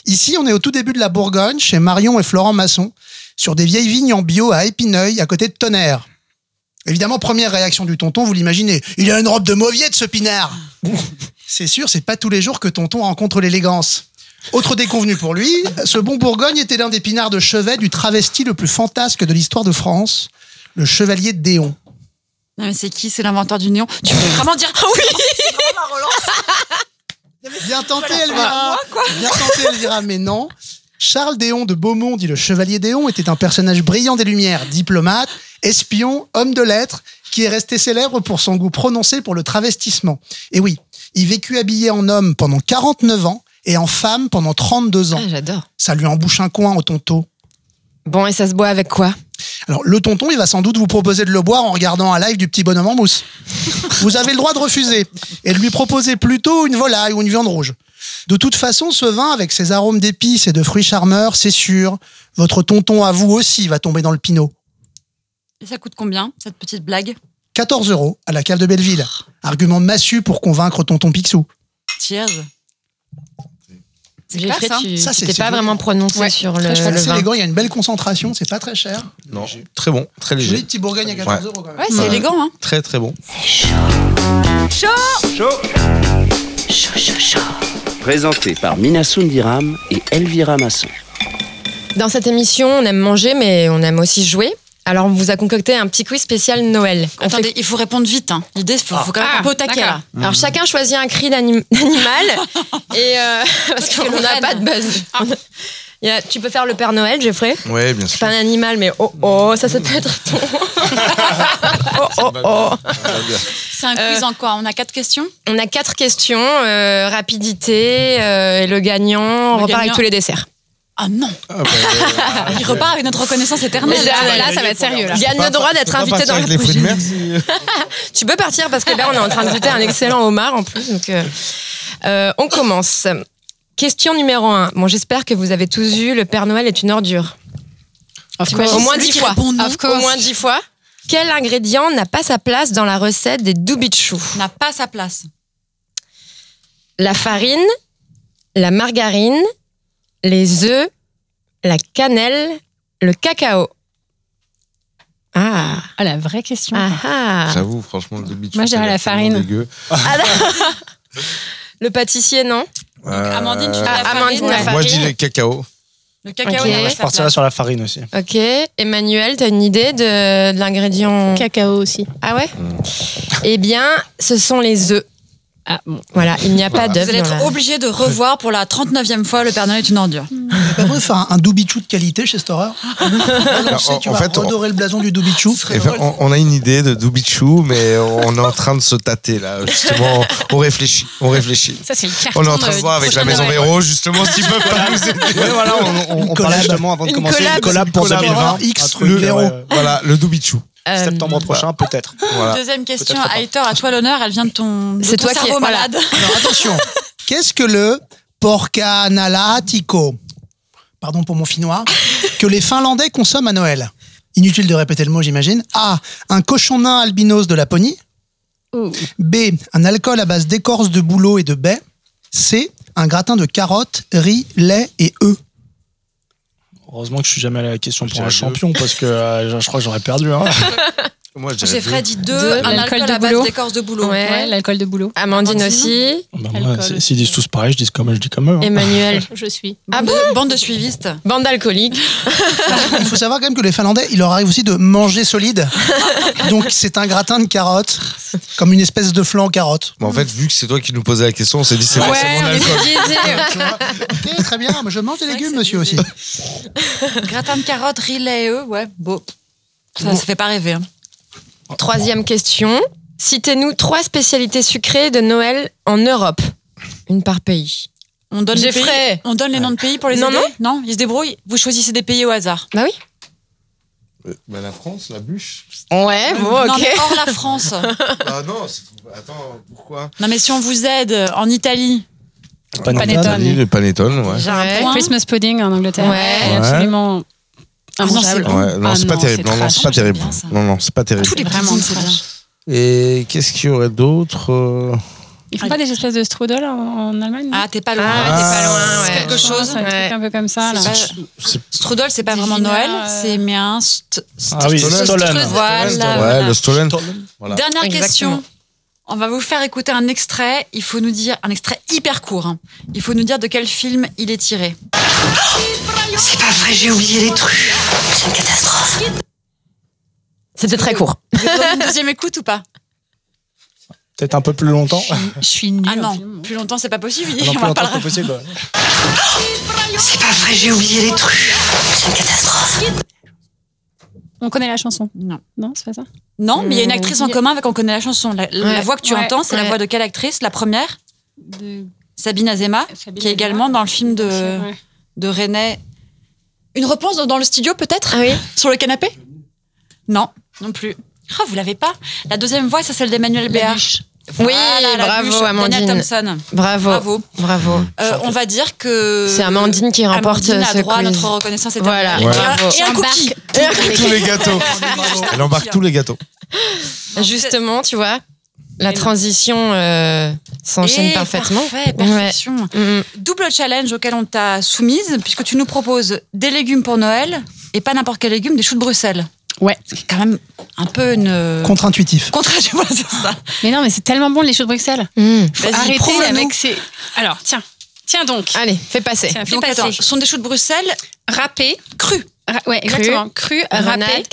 Ici, on est au tout début de la Bourgogne, chez Marion et Florent Masson, sur des vieilles vignes en bio à Épineuil, à côté de Tonnerre. Évidemment, première réaction du tonton, vous l'imaginez. Il a une robe de mauviette, ce pinard. C'est sûr, c'est pas tous les jours que tonton rencontre l'élégance. Autre déconvenu pour lui, ce bon Bourgogne était l'un des pinards de chevet du travesti le plus fantasque de l'histoire de France, le chevalier de Déon. Non, mais c'est qui? C'est l'inventeur du néon? Tu peux vraiment dire ah oui Bien tenté, Elvira. Bien tenté, Elvira, mais non. Charles Déon de Beaumont, dit le chevalier Déon, était un personnage brillant des Lumières, diplomate, espion, homme de lettres, qui est resté célèbre pour son goût prononcé pour le travestissement. Et oui, il vécut habillé en homme pendant 49 ans et en femme pendant 32 ans. Ah, j'adore. Ça lui embouche un coin au tonton. Bon, et ça se boit avec quoi? Alors, le tonton, il va sans doute vous proposer de le boire en regardant un live du petit bonhomme en mousse. Vous avez le droit de refuser et de lui proposer plutôt une volaille ou une viande rouge. De toute façon, ce vin, avec ses arômes d'épices et de fruits charmeurs, c'est sûr, votre tonton à vous aussi va tomber dans le pinot. Et ça coûte combien, cette petite blague? 14 euros à la cave de Belleville. Argument massu pour convaincre tonton Picsou. Cheers J'ai classe, fait, hein. tu Ça, c'est- c'est pas vraiment prononcé Ouais, sur le, le C'est élégant, il y a une belle concentration, c'est pas très cher. Non, très bon, très léger. Joli petit Bourgogne à 14 Ouais. euros quand même. Ouais, c'est élégant, hein Très très bon. Chaud Chaud Présenté par Minasun Diram et Elvira Masson. Dans cette émission, on aime manger, mais on aime aussi jouer. Alors, on vous a concocté un petit quiz spécial Noël. On Attendez, fait- il faut répondre vite. hein. L'idée, il faut, faut quand même Ah, un peu au taquet là. Alors, chacun choisit un cri d'anim- d'animal. et euh, parce qu'on n'a pas de base. On a- il y a- tu peux faire le Père Noël, Geoffrey Ouais, bien C'est sûr. pas un animal, mais oh oh, ça, ça peut être ton. oh oh oh. C'est un quiz en quoi? On a quatre questions? On a quatre questions euh, rapidité, euh, et le gagnant Le repart avec tous les desserts. Ah non Il repart avec notre reconnaissance éternelle. Là, là, ça va être sérieux, là. Il gagne le droit d'être invité dans la les fruits de prochaine. mer si- Tu peux partir parce que là, on est en train de goûter un excellent homard en plus. Donc, euh, euh, on commence. Question numéro 1. Bon, j'espère que vous avez tous vu Le Père Noël est une ordure. Au moins Celui 10 qui fois. Au moins 10 fois. Quel ingrédient n'a pas sa place dans la recette des doubichous N'a pas sa place. La farine, la margarine, les œufs, la cannelle, le cacao. Ah, Ah, la vraie question. ah, ah. J'avoue, franchement, le débit. Moi, dirais la farine. Dégueu. Ah, Le pâtissier, non Amandine, tu dis Ah, la Amandine, la farine. Moi, je dis le cacao. Le cacao Ok. n'a pas Je sa partirais place. sur la farine aussi. Ok. Emmanuel, t'as une idée de, de l'ingrédient Cacao aussi. Ah ouais Eh bien, ce sont les œufs. Ah, bon. Voilà, il n'y a pas Vous d'œufs. allez être la- obligé de revoir pour la 39e fois Le Père Noël est une ordure. Vous avez pas besoin de faire un, un doubichou de qualité chez horreur en- tu en vas fait, on- le blason du doubichou. On, on a une idée de Doubichou, mais on est en train de se tâter là. Justement, on réfléchit, on réfléchit. Ça, c'est le On est en train de de- voir avec la Maison. Véro, justement, s'ils peuvent pas nous aider. Ouais, voilà, on, on, on parlait justement avant de Une commencer collab. une collab pour Collab. 2020. X, le euh, Véro. ouais, Voilà, le Doubichou. Euh, Septembre prochain, peut-être. Voilà. Deuxième question. Aitor, à toi l'honneur, elle vient de ton, de C'est ton toi qui cerveau es- voilà. malade. Alors attention, qu'est-ce que le porcanalatico? Pardon pour mon finnois. Que les Finlandais consomment à Noël Inutile de répéter le mot, j'imagine. A. Un cochon nain albinos de Laponie. B. Un alcool à base d'écorce de bouleau et de baie. C. Un gratin de carottes, riz, lait et œufs. Heureusement que je suis jamais allé à la question pour un champion parce que euh, je crois que j'aurais perdu. Hein. Moi, J'ai deux. Fred dit deux, Deux. un L'alcool alcool de à base boulot. d'écorce de boulot. Ouais. Ouais, l'alcool de boulot. Amandine Amandine. aussi. Bah, moi, Alcool. S'ils disent tous pareil, je dis comme, je dis comme eux. hein. Emmanuel. Je suis. Ah Bande bon de- Bande de suivistes. Bande d'alcooliques. Il faut savoir quand même que les Finlandais, il leur arrive aussi de manger solide. Donc c'est un gratin de carottes, comme une espèce de flan carotte. Mais en fait, vu que c'est toi qui nous posais la question, on s'est dit c'est Ouais, forcément l'alcool. ok, très bien, mais je mange des légumes, monsieur aussi. Gratin de carottes, riz, lait et œufs, ouais, beau. Ça, ça fait pas rêver. hein. Troisième question. Citez-nous trois spécialités sucrées de Noël en Europe. Une par pays. On donne, les pays, on donne les noms de pays pour les Non, aider Non, ils se débrouillent. Vous choisissez des pays au hasard. Bah oui. Euh, bah, la France, la bûche. Ouais, bon, Non, ok. mais hors la France. Ah non, c'est- attends, pourquoi non, mais si on vous aide en Italie, Panettone. Panettone. Le panettone, ouais. j'ai un point. Christmas pudding en Angleterre. Ouais. absolument Ah non, c'est bon. Ouais, Ah pas terrible. Non, non, c'est pas terrible. Non, non, c'est pas terrible. Tous les Vraiment trash. Et qu'est-ce qu'il y aurait d'autre euh Ils font pas des espèces de strudel en, en Allemagne Ah, t'es pas loin. Ah, t'es pas loin, C'est ouais. quelque chose. Un truc Ouais. un peu comme ça. Là. Strudel, c'est pas vraiment Noël, euh, c'est mais un. st- Ah oui, Stollen. Stollen. Voilà, Ouais, voilà. le Stollen. Voilà. Dernière Exactement. question. On va vous faire écouter un extrait. Il faut nous dire un extrait hyper court. hein. Il faut nous dire de quel film il est tiré. C'est pas vrai, j'ai oublié les trucs. C'est une catastrophe. C'était très court. Vous une deuxième écoute ou pas? Peut-être un peu plus longtemps. Je suis nulle. Ah en non, film. plus longtemps c'est pas possible. Non, On plus va longtemps que le- possible. C'est pas vrai, j'ai oublié les trucs. C'est une catastrophe. On connaît la chanson. Non. Non, c'est pas ça? Non, mais il y a une actrice en Mm. commun avec on connaît la chanson. La, la Ouais. voix que tu Ouais. entends, c'est la voix de quelle actrice? La première? De... Sabine Azema, Sabine qui est également dans le film de, Ouais. de René. Une réponse dans- le studio peut-être? Ah oui Sur le canapé? Non, non plus. Ah, vous l'avez pas? La deuxième voix, c'est celle d'Emmanuel Béard. Oui, Voilà, la bravo, bûche, Amandine. Daniel Thompson. Bravo. Bravo. Bravo. Euh, on va dire que. C'est Amandine qui remporte Amandine a ce droit à notre reconnaissance Voilà, éternelle. Ouais. bravo. Et un cookie. Tous les gâteaux. Elle embarque tous les gâteaux. Justement, tu vois, la transition euh, s'enchaîne Et parfaitement. Parfait, perfection. Mm. Double challenge auquel on t'a soumise, puisque tu nous proposes des légumes pour Noël, et pas n'importe quel légume, des choux de Bruxelles. Ouais. C'est quand même un peu une. Contre-intuitif. Contre, tu vois, c'est ça. Mais non, mais c'est tellement bon les choux de Bruxelles. Mm. Arrêter prouve-le-nous. avec ces. Alors, tiens. Tiens donc. Allez, fais passer. Tiens, fais Donc, passer. attends, ce sont des choux de Bruxelles Râpés. crus. Ra- Ouais, exactement. Cru, râpé,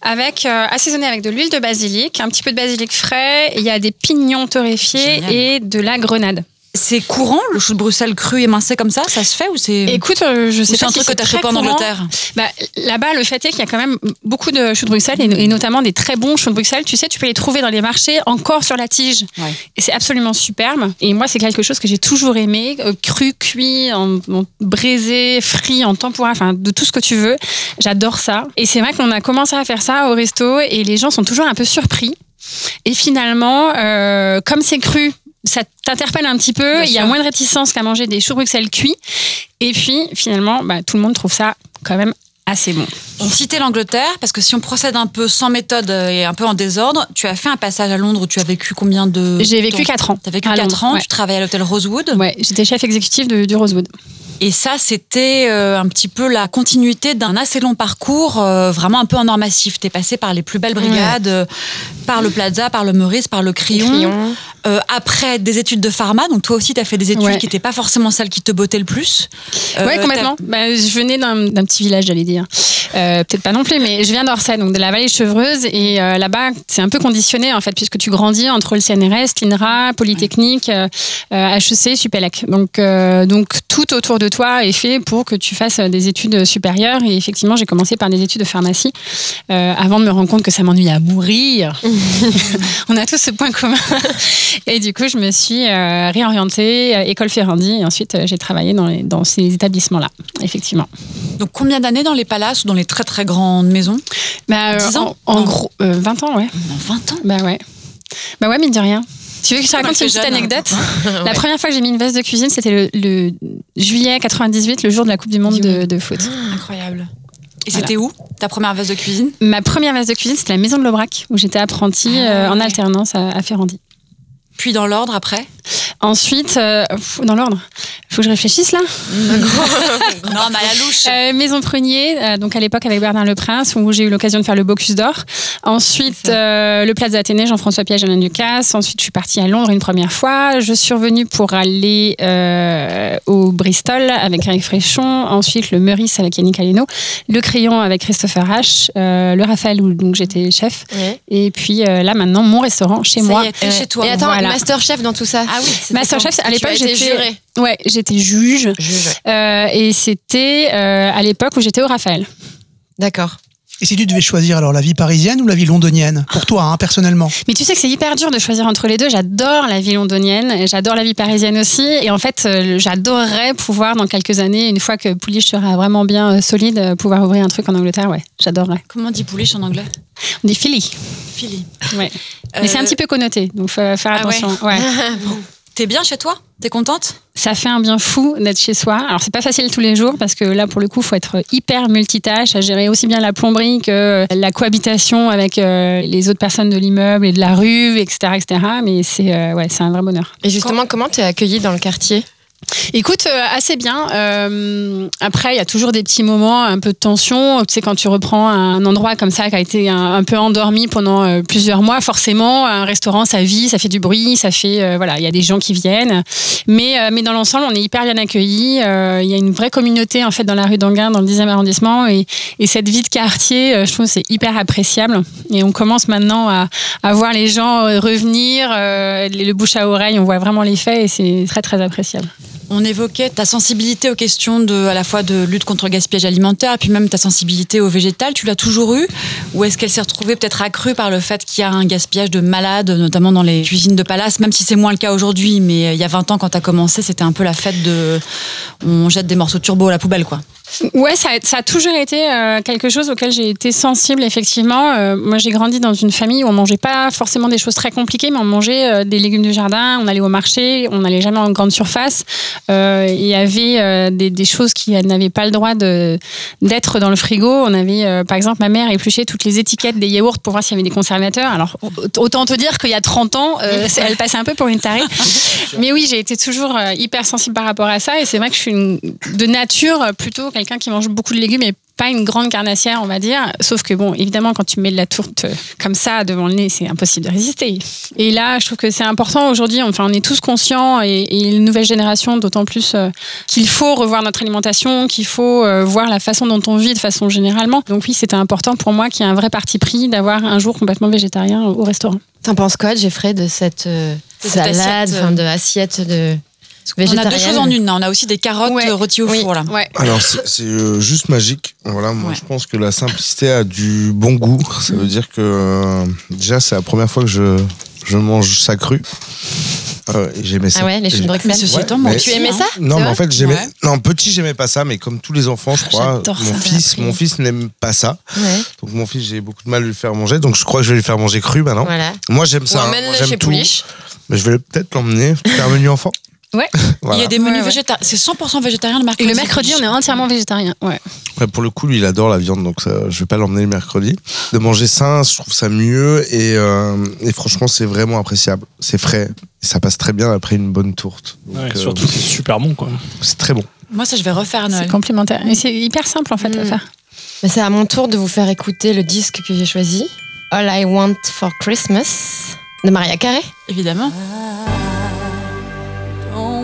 avec euh, assaisonné avec de l'huile de basilic, un petit peu de basilic frais. Il y a des pignons torréfiés Génial. et de la grenade. C'est courant, le chou de Bruxelles cru émincé comme ça Ça se fait ou c'est. Écoute, euh, je sais c'est pas un si truc que c'est très fait pas en. Angleterre? Bah, Là-bas, le fait est qu'il y a quand même beaucoup de choux de Bruxelles et, et notamment des très bons choux de Bruxelles. Tu sais, tu peux les trouver dans les marchés encore sur la tige. Ouais. Et c'est absolument superbe. Et moi, c'est quelque chose que j'ai toujours aimé. euh, cru, cuit, en, en braisé, frit, en tempura, enfin, de tout ce que tu veux. J'adore ça. Et c'est vrai qu'on a commencé à faire ça au resto et les gens sont toujours un peu surpris. Et finalement, euh, comme c'est cru, ça t'interpelle un petit peu. Il y a moins de réticence qu'à manger des choux de Bruxelles cuits. Et puis, finalement, bah, tout le monde trouve ça quand même assez bon. On citait l'Angleterre parce que si on procède un peu sans méthode et un peu en désordre, tu as fait un passage à Londres où tu as vécu combien de J'ai vécu temps 4 ans. Tu as vécu à 4 Londres, ans, ouais. tu travaillais à l'hôtel Rosewood. Ouais, j'étais chef exécutif de- du Rosewood. Et ça, c'était euh, un petit peu la continuité d'un assez long parcours, euh, vraiment un peu en or massif. Tu es passé par les plus belles brigades, euh, par le Plaza, par le Meurice, par le. Euh, après, des études de pharma. Donc, toi aussi, tu as fait des études Ouais. qui n'étaient pas forcément celles qui te bottaient le plus. Ouais, complètement. Bah, je venais d'un petit village, j'allais dire. Euh, Peut-être pas non plus, mais je viens d'Orsay, donc de la vallée chevreuse. Et euh, là-bas, c'est un peu conditionné, en fait, puisque tu grandis entre le CNRS, l'INRA, Polytechnique, euh, euh, HEC, Supélec. Donc, tout autour de toi est fait pour que tu fasses des études supérieures. Et effectivement, j'ai commencé par des études de pharmacie euh, avant de me rendre compte que ça m'ennuie à mourir. On a tous ce point commun. Et du coup, je me suis euh, réorientée euh, école Ferrandi et ensuite euh, j'ai travaillé dans, les- dans ces établissements-là, effectivement. Donc, combien d'années dans les palaces ou dans les très très grandes maisons? Bah, euh, 10 ans? En, gros, euh, 20 ans, ouais. En 20 ans? Bah ouais. Bah ouais, mine de rien. Tu veux que je te raconte une petite jeune, hein. anecdote La première fois que j'ai mis une veste de cuisine, c'était le, le juillet 98, le jour de la Coupe du Monde de, de foot. Incroyable. Et Voilà. c'était où Ta première veste de cuisine? Ma première veste de cuisine, c'était la maison de l'Aubrac, où j'étais apprentie Ah, euh, en alternance à, à Ferrandi. Puis dans l'ordre après? Ensuite, euh, dans l'ordre, faut que je réfléchisse là. Non, mais à la louche. Euh, Maison Prunier, euh, donc à l'époque avec Bernard Leprince, où j'ai eu l'occasion de faire le Bocuse d'Or. Ensuite, le Plaza Athénée, Jean-François Piège, Alain Ducasse. Ensuite, je suis partie à Londres une première fois. Je suis revenue pour aller au Bristol avec Eric Fréchon. Ensuite, le Meurice avec Yannick Aleno. Le Crayon avec Christopher H. le Raphaël, où donc j'étais chef. Ouais. Et puis là, maintenant, mon restaurant chez Ça y moi. est, t'es chez toi. Et attends, Voilà. Masterchef dans tout ça. Ah oui, c'était Masterchef, à l'époque, j'étais juré. Ouais, j'étais juge. Juge. Euh, et c'était euh, à l'époque où j'étais au Raphaël. D'accord. Et si tu devais choisir alors la vie parisienne ou la vie londonienne Pour toi, hein, personnellement? Mais tu sais que c'est hyper dur de choisir entre les deux. J'adore la vie londonienne, et j'adore la vie parisienne aussi. Et en fait, euh, j'adorerais pouvoir, dans quelques années, une fois que Pouliche sera vraiment bien euh, solide, euh, pouvoir ouvrir un truc en Angleterre. Ouais, j'adorerais. Comment on dit pouliche en anglais? On dit Philly. Philly. Ouais. Mais c'est un petit peu connoté, donc faut faire Ah ouais. attention. Ouais. T'es bien chez toi? T'es contente? Ça fait un bien fou d'être chez soi. Alors c'est pas facile tous les jours parce que là pour le coup faut être hyper multitâche à gérer aussi bien la plomberie que la cohabitation avec euh, les autres personnes de l'immeuble et de la rue, etc., etc. Mais c'est euh, ouais c'est un vrai bonheur. Et justement, comment t'es accueilli dans le quartier? Écoute, euh, assez bien. Euh, après, il y a toujours des petits moments, un peu de tension. Tu sais, quand tu reprends un endroit comme ça qui a été un, peu endormi pendant euh, plusieurs mois, forcément, un restaurant, ça vit, ça fait du bruit, ça fait, voilà, il y a des gens qui viennent. Mais, mais dans l'ensemble, on est hyper bien accueillis. Il y a une vraie communauté en fait dans la rue d'Anguin, dans le 10e arrondissement, et, et cette vie de quartier, je trouve, c'est hyper appréciable. Et on commence maintenant à, à voir les gens revenir, le bouche à oreille, on voit vraiment l'effet, et c'est très très appréciable. On évoquait ta sensibilité aux questions de, à la fois de lutte contre le gaspillage alimentaire puis même ta sensibilité au végétal. Tu l'as toujours eu Ou est-ce qu'elle s'est retrouvée peut-être accrue par le fait qu'il y a un gaspillage de malades, notamment dans les cuisines de palace, même si c'est moins le cas aujourd'hui, mais euh, il y a 20 ans quand tu as commencé, c'était un peu la fête de... On jette des morceaux de turbo à la poubelle, quoi. Ouais, ça, a- ça a toujours été euh, quelque chose auquel j'ai été sensible, effectivement. Euh, moi, j'ai grandi dans une famille où on mangeait pas forcément des choses très compliquées, mais on mangeait euh, des légumes du jardin, on allait au marché, on n'allait jamais en grande surface. Il y avait des, des choses qui n'avaient pas le droit d'être dans le frigo. On avait, par exemple, ma mère épluchait toutes les étiquettes des yaourts pour voir s'il y avait des conservateurs. Alors, autant te dire qu'il y a 30 ans, elle passait un peu pour une tarée. Mais oui, j'ai été toujours hyper sensible par rapport à ça. Et c'est vrai que je suis une- de nature plutôt quelqu'un qui mange beaucoup de légumes et pas une grande carnassière, on va dire. Sauf que bon, évidemment, quand tu mets de la tourte euh, comme ça devant le nez, c'est impossible de résister. Et là, je trouve que c'est important aujourd'hui. Enfin, on est tous conscients et, et une nouvelle génération, d'autant plus euh, qu'il faut revoir notre alimentation, qu'il faut euh, voir la façon dont on vit de façon généralement. Donc oui, c'était important pour moi qu'il y ait un vrai parti pris d'avoir un jour complètement végétarien au restaurant. T'en penses quoi, Jeffrey, de cette euh, cette salade, assiette, enfin, de assiette de On a deux choses en une. là. On a aussi des carottes euh, rôties au four là. Alors c'est euh, juste magique. Voilà, moi je pense que la simplicité a du bon goût. Ça veut dire que euh, déjà c'est la première fois que je, je mange ça cru. Euh, et j'aimais ça. Ah ouais, les choux de. Mais ceci étant, moi mais- aussi, Tu aimais ça Non, mais en fait j'aimais. Ouais. Non, petit j'aimais pas ça, mais comme tous les enfants, je crois, J'adore mon ça, fils, mon fils n'aime pas ça. Ouais. Donc mon fils, j'ai beaucoup de mal à lui faire manger. Donc je crois que je vais lui faire manger cru maintenant. Voilà. Moi j'aime ça. Hein. j'aime tout. Pouliche. Mais je vais peut-être l'emmener faire un menu enfant. Ouais. Voilà. Il y a des menus Ouais, ouais. végétariens. C'est 100% végétarien le Et mercredi. le mercredi, on est entièrement végétarien. Ouais. Ouais, pour le coup, lui, il adore la viande, donc ça, je vais pas l'emmener le mercredi. De manger sain, je trouve ça mieux et, euh, et franchement, c'est vraiment appréciable. C'est frais et ça passe très bien après une bonne tourte. Donc, Ouais, euh, surtout, c'est super bon, quoi. C'est très bon. Moi, ça, je vais refaire à Noël. C'est complémentaire. Et c'est hyper simple en fait à faire. Mais c'est à mon tour de vous faire écouter le disque que j'ai choisi, All I Want for Christmas, de Maria Carey. Évidemment. Don't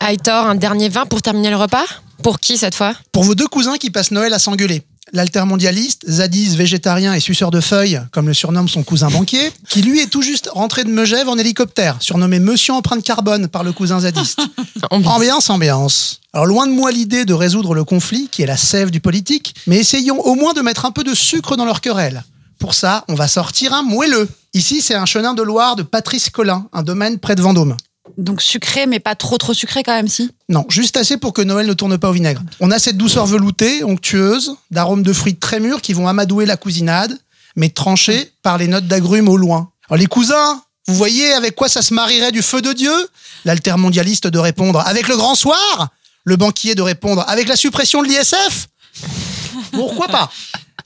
Aitor, un dernier vin pour terminer le repas? Pour qui cette fois? Pour vos deux cousins qui passent Noël à s'engueuler. L'altermondialiste, Zadis, végétarien et suceur de feuilles, comme le surnomme son cousin banquier, qui lui est tout juste rentré de Megève en hélicoptère, surnommé Monsieur Empreinte Carbone par le cousin zadiste. ambiance, ambiance. Alors loin de moi l'idée de résoudre le conflit, qui est la sève du politique, mais essayons au moins de mettre un peu de sucre dans leur querelle. Pour ça, on va sortir un moelleux. Ici, c'est un chenin de Loire de Patrice Collin, un domaine près de Vendôme. Donc sucré, mais pas trop trop sucré quand même, si? Non, juste assez pour que Noël ne tourne pas au vinaigre. On a cette douceur veloutée, onctueuse, d'arômes de fruits très mûrs qui vont amadouer la cousinade, mais tranchés par les notes d'agrumes au loin. Alors les cousins, vous voyez avec quoi ça se marierait du feu de Dieu? L'altermondialiste de répondre avec le grand soir Le banquier de répondre avec la suppression de l'ISF? Pourquoi pas?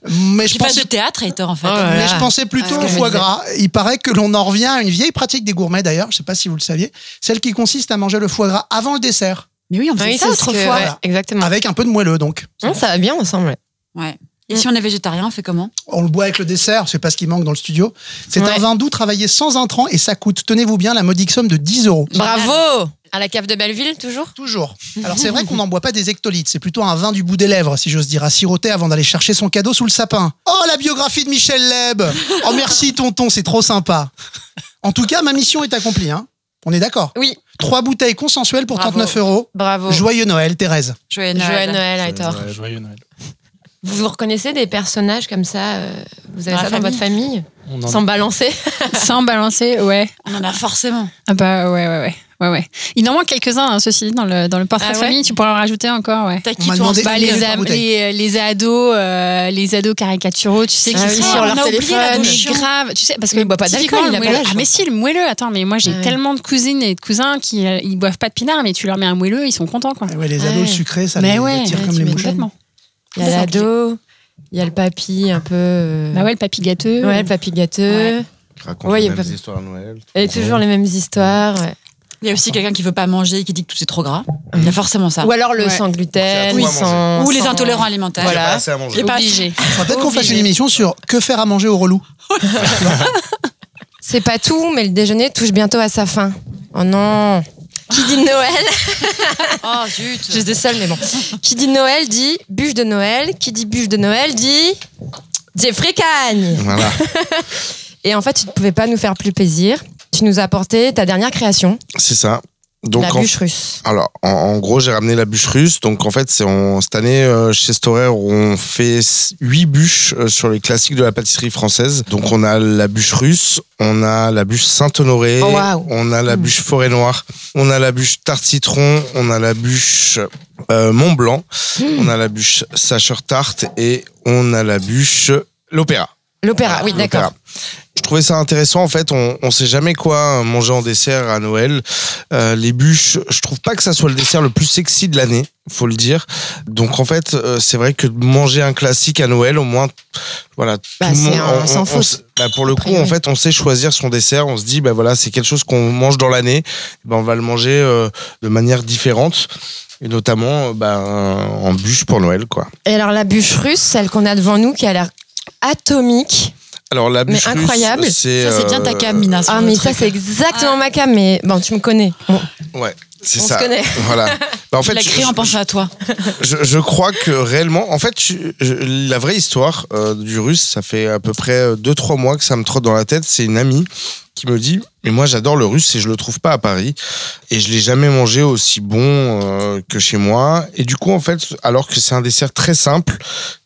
Mais je pensais du théâtre, Heitor, en fait. mais je pensais plutôt au foie gras. Il paraît que l'on en revient à une vieille pratique des gourmets d'ailleurs, je sais pas si vous le saviez, celle qui consiste à manger le foie gras avant le dessert. Mais oui, on faisait Oui, ça que- autrefois. exactement. Avec un peu de moelleux donc. Non, ça va bien ensemble. ouais. Et si on est végétarien, on fait comment? On le boit avec le dessert, c'est pas ce qui manque dans le studio. C'est Ouais. un vin doux travaillé sans intrants et ça coûte, tenez-vous bien, la modique somme de 10 euros. Bravo À la cave de Belleville, toujours? Toujours. Alors c'est vrai qu'on n'en boit pas des hectolitres, c'est plutôt un vin du bout des lèvres, si j'ose dire, à siroter avant d'aller chercher son cadeau sous le sapin. Oh, la biographie de Michel Leb Oh merci tonton, c'est trop sympa. En tout cas, ma mission est accomplie, hein. On est d'accord? Oui. Trois bouteilles consensuelles pour Bravo. 39 euros. Bravo. Joyeux Noël, Thérèse. Joyeux Joyeux Noël. Ouais, joyeux Noël. Vous vous reconnaissez des personnages comme ça euh, Vous avez Dans ça dans votre famille On en- Sans balancer Sans balancer, ouais. On en a forcément. Ah bah ouais, ouais, ouais. ouais, ouais. Il en manque quelques-uns, hein, ceci, dans le, dans le portrait Ah de ouais famille. Tu pourrais en rajouter encore, ouais. T'as qui toi Bah, les, bouteille les, les ados, euh, les ados caricaturaux, tu sais, qui Ah sont oui, sur on leur a oublié téléphone. mais grave, tu sais, parce que il boit pas d'alcool. Ah mais si, le moelleux. Attends, mais moi j'ai Ouais. tellement de cousines et de cousins qui euh, ils boivent pas de pinard, mais tu leur mets un moelleux, ils sont contents quoi. Ah ouais, les ados Ouais. sucrés, ça mais les, tire ouais, comme les mouches. Il y a l'ado, il y a le papy un peu. euh, Bah ouais, le papy gâteux. Ouais, le papy gâteux. Ouais. Raconte Ouais, les il y a mêmes pas- histoires à Noël. Et toujours les mêmes histoires. ouais. Il y a aussi quelqu'un qui veut pas manger et qui dit que tout c'est trop gras. Il y a forcément ça. Ou alors le Ouais. sans gluten, Oui. sans. Ou les intolérants alimentaires. Voilà. assez à manger. J'ai pas Obligé. Peut-être qu'on fasse une émission sur que faire à manger au relou. C'est pas tout, mais le déjeuner touche bientôt à sa fin. Oh non Qui dit Noël Oh zut. J'étais seule, mais bon. Qui dit Noël dit bûche de Noël. Qui dit bûche de Noël dit Jeffrey Cagne. Voilà. Et en fait, tu ne pouvais pas nous faire plus plaisir. Tu nous as apporté ta dernière création, C'est ça. Donc, la en- bûche russe. Alors, en, en gros, j'ai ramené la bûche russe. Donc, en fait, c'est en- cette année euh, chez Storer, on fait 8 bûches euh, sur les classiques de la pâtisserie française. Donc, on a la bûche russe, on a la bûche Saint-Honoré, Oh, on a la bûche Forêt Noire, on a la bûche Tarte Citron, on a la bûche euh, Mont Blanc, on a la bûche Sacher Tarte et on a la bûche L'Opéra. L'opéra, oui, d'accord. Trouvais ça intéressant. En fait, on, on sait jamais quoi manger en dessert à Noël. Euh, les bûches, je trouve pas que ça soit le dessert le plus sexy de l'année, faut le dire. Donc en fait, euh, c'est vrai que manger un classique à Noël, au moins, voilà, Bah, tout le c'est monde. un on- sans on- on faute. s- bah, pour le Après, coup, en fait, on sait choisir son dessert. On se dit, bah voilà, c'est quelque chose qu'on mange dans l'année. Ben, on va le manger euh, de manière différente. Et notamment bah, en bûche pour Noël, quoi. Et alors, la bûche russe, celle qu'on a devant nous, qui a l'air atomique. Alors la Mais bûche russe, incroyable. c'est Ça c'est bien ta cam, Mina. Ah, mais truc. ça, c'est exactement ma cam. Mais bon, tu me connais. Bon, Ouais, c'est On se ça. connaît. Voilà. Bah, en Tu fait, l'as je- créé en pensant à toi. je, je crois que réellement, en fait, je- je- la vraie histoire euh, du russe, ça fait à peu près 2-3 mois que ça me trotte dans la tête. C'est une amie qui me dit Mais moi, j'adore le russe et je le trouve pas à Paris. Et je l'ai jamais mangé aussi bon euh, que chez moi. Et du coup, en fait, alors que c'est un dessert très simple,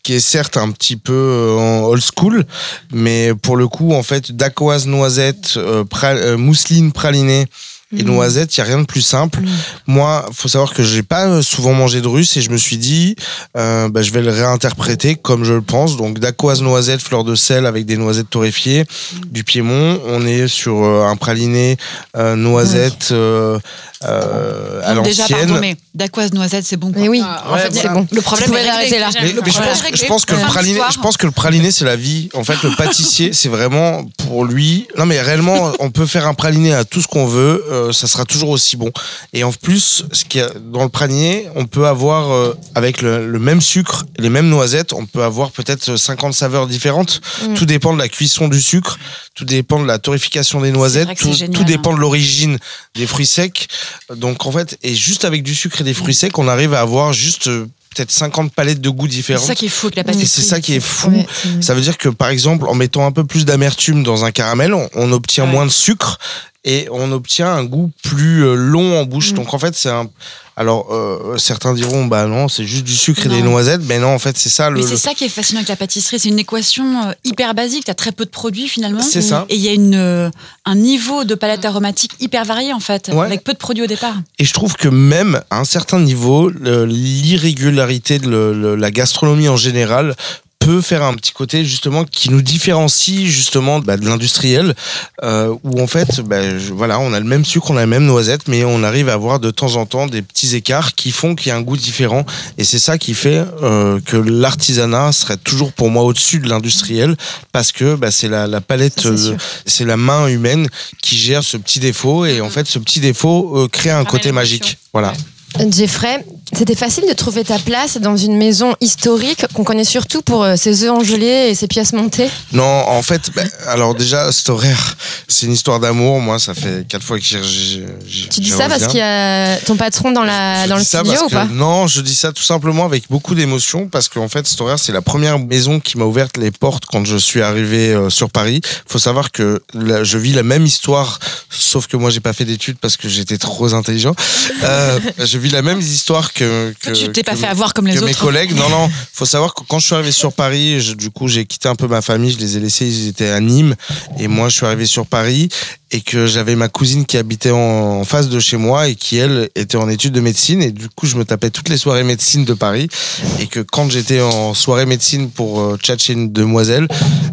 qui est certes un petit peu euh, en old school, mais pour le coup, en fait, dacquoise, noisette, euh, pra- euh, mousseline pralinée. Et noisette, il n'y a rien de plus simple. Moi, faut savoir que j'ai pas euh, souvent mangé de russe et je me suis dit, euh, bah, je vais le réinterpréter comme je le pense. Donc, dacquoise, noisette, fleur de sel avec des noisettes torréfiées, du Piémont. On est sur euh, un praliné euh, noisette euh, euh, à Déjà, l'ancienne. pardon, mais dacquoise noisette, c'est bon. quoi. mais oui, Ah, en ouais, fait, c'est bon. Le problème est là. Mais, mais je, pense, je pense que le praliné, je pense que le praliné c'est la vie. En fait, le pâtissier, c'est vraiment pour lui. Non, mais réellement, on peut faire un praliné à tout ce qu'on veut, euh, ça sera toujours aussi bon. Et en plus, ce a dans le praliné, on peut avoir euh, avec le, le même sucre, les mêmes noisettes, on peut avoir peut-être 50 saveurs différentes. Mm. Tout dépend de la cuisson du sucre, tout dépend de la torréfication des noisettes, tout, c'est génial, tout dépend hein. de l'origine des fruits secs. Donc en fait, et juste avec du sucre et des fruits secs, on arrive à avoir juste euh, peut-être 50 palettes de goûts différents. C'est ça qui est fou avec la pâtisserie. c'est ça qui est fou. Ouais, Ça veut dire que par exemple, en mettant un peu plus d'amertume dans un caramel, on, on obtient moins de sucre et on obtient un goût plus euh, long en Mm. bouche. Donc en fait, c'est un. Alors euh, certains diront bah non, c'est juste du sucre et des noisettes. Mais non, en fait, c'est ça le. Mais c'est le- ça qui est fascinant avec la pâtisserie, c'est une équation euh, hyper basique, tu as très peu de produits finalement. C'est ça. Et il y a une, un niveau de palette aromatique hyper varié en fait, Ouais. avec peu de produits au départ. Et je trouve que même à un certain niveau, l'irrégularité de le- le- la gastronomie en général peut faire un petit côté justement qui nous différencie justement bah, de l'industriel euh, où en fait bah, je- voilà on a le même sucre on a la même noisette mais on arrive à avoir de temps en temps des petits écarts qui font qu'il y a un goût différent. Et c'est ça qui fait euh, que l'artisanat serait toujours pour moi au-dessus de l'industriel parce que bah, c'est la, la palette euh, c'est la main humaine qui gère ce petit défaut. Et en fait ce petit défaut euh, crée un côté magique. Voilà. Jeffrey, c'était facile de trouver ta place dans une maison historique qu'on connaît surtout pour euh, ses œufs engelés et ses pièces montées? Non, en fait, ben, alors déjà, cet horaire, c'est une histoire d'amour. Moi, ça fait quatre fois que j'y- Tu dis ça parce qu'il y a ton patron dans, la, Je dans le studio ou que- pas Non, je dis ça tout simplement avec beaucoup d'émotion parce qu'en fait, cet horaire, c'est la première maison qui m'a ouvert les portes quand je suis arrivé euh, sur Paris. faut savoir que là, je vis la même histoire, sauf que moi, j'ai pas fait d'études parce que j'étais trop intelligent. Euh, je vis la même histoire que. Que tu t'es pas que fait mes- avoir comme les que mes autres. collègues. Non, non. Faut savoir que quand je suis arrivé sur Paris, je- du coup, j'ai quitté un peu ma famille. Je les ai laissés. Ils étaient à Nîmes. Et moi, je suis arrivé sur Paris et que j'avais ma cousine qui habitait en, en face de chez moi et qui, elle, était en études de médecine. Et du coup, je me tapais toutes les soirées médecine de Paris. Et que quand j'étais en soirée médecine pour euh, tchatcher une demoiselle,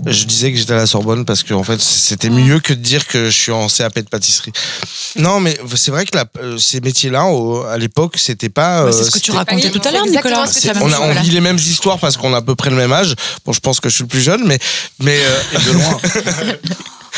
je disais que j'étais à la Sorbonne parce que, en fait, c'était mieux que de dire que je suis en CAP de pâtisserie. Non, mais c'est vrai que la- euh, ces métiers-là, au- à l'époque, c'était pas. C'est euh, ce que tu racontais tout à l'heure, Nicolas. C'est on, même a, chose, on vit les mêmes histoires parce qu'on a à peu près le même âge. Bon, je pense que je suis le plus jeune, mais. mais euh, De loin.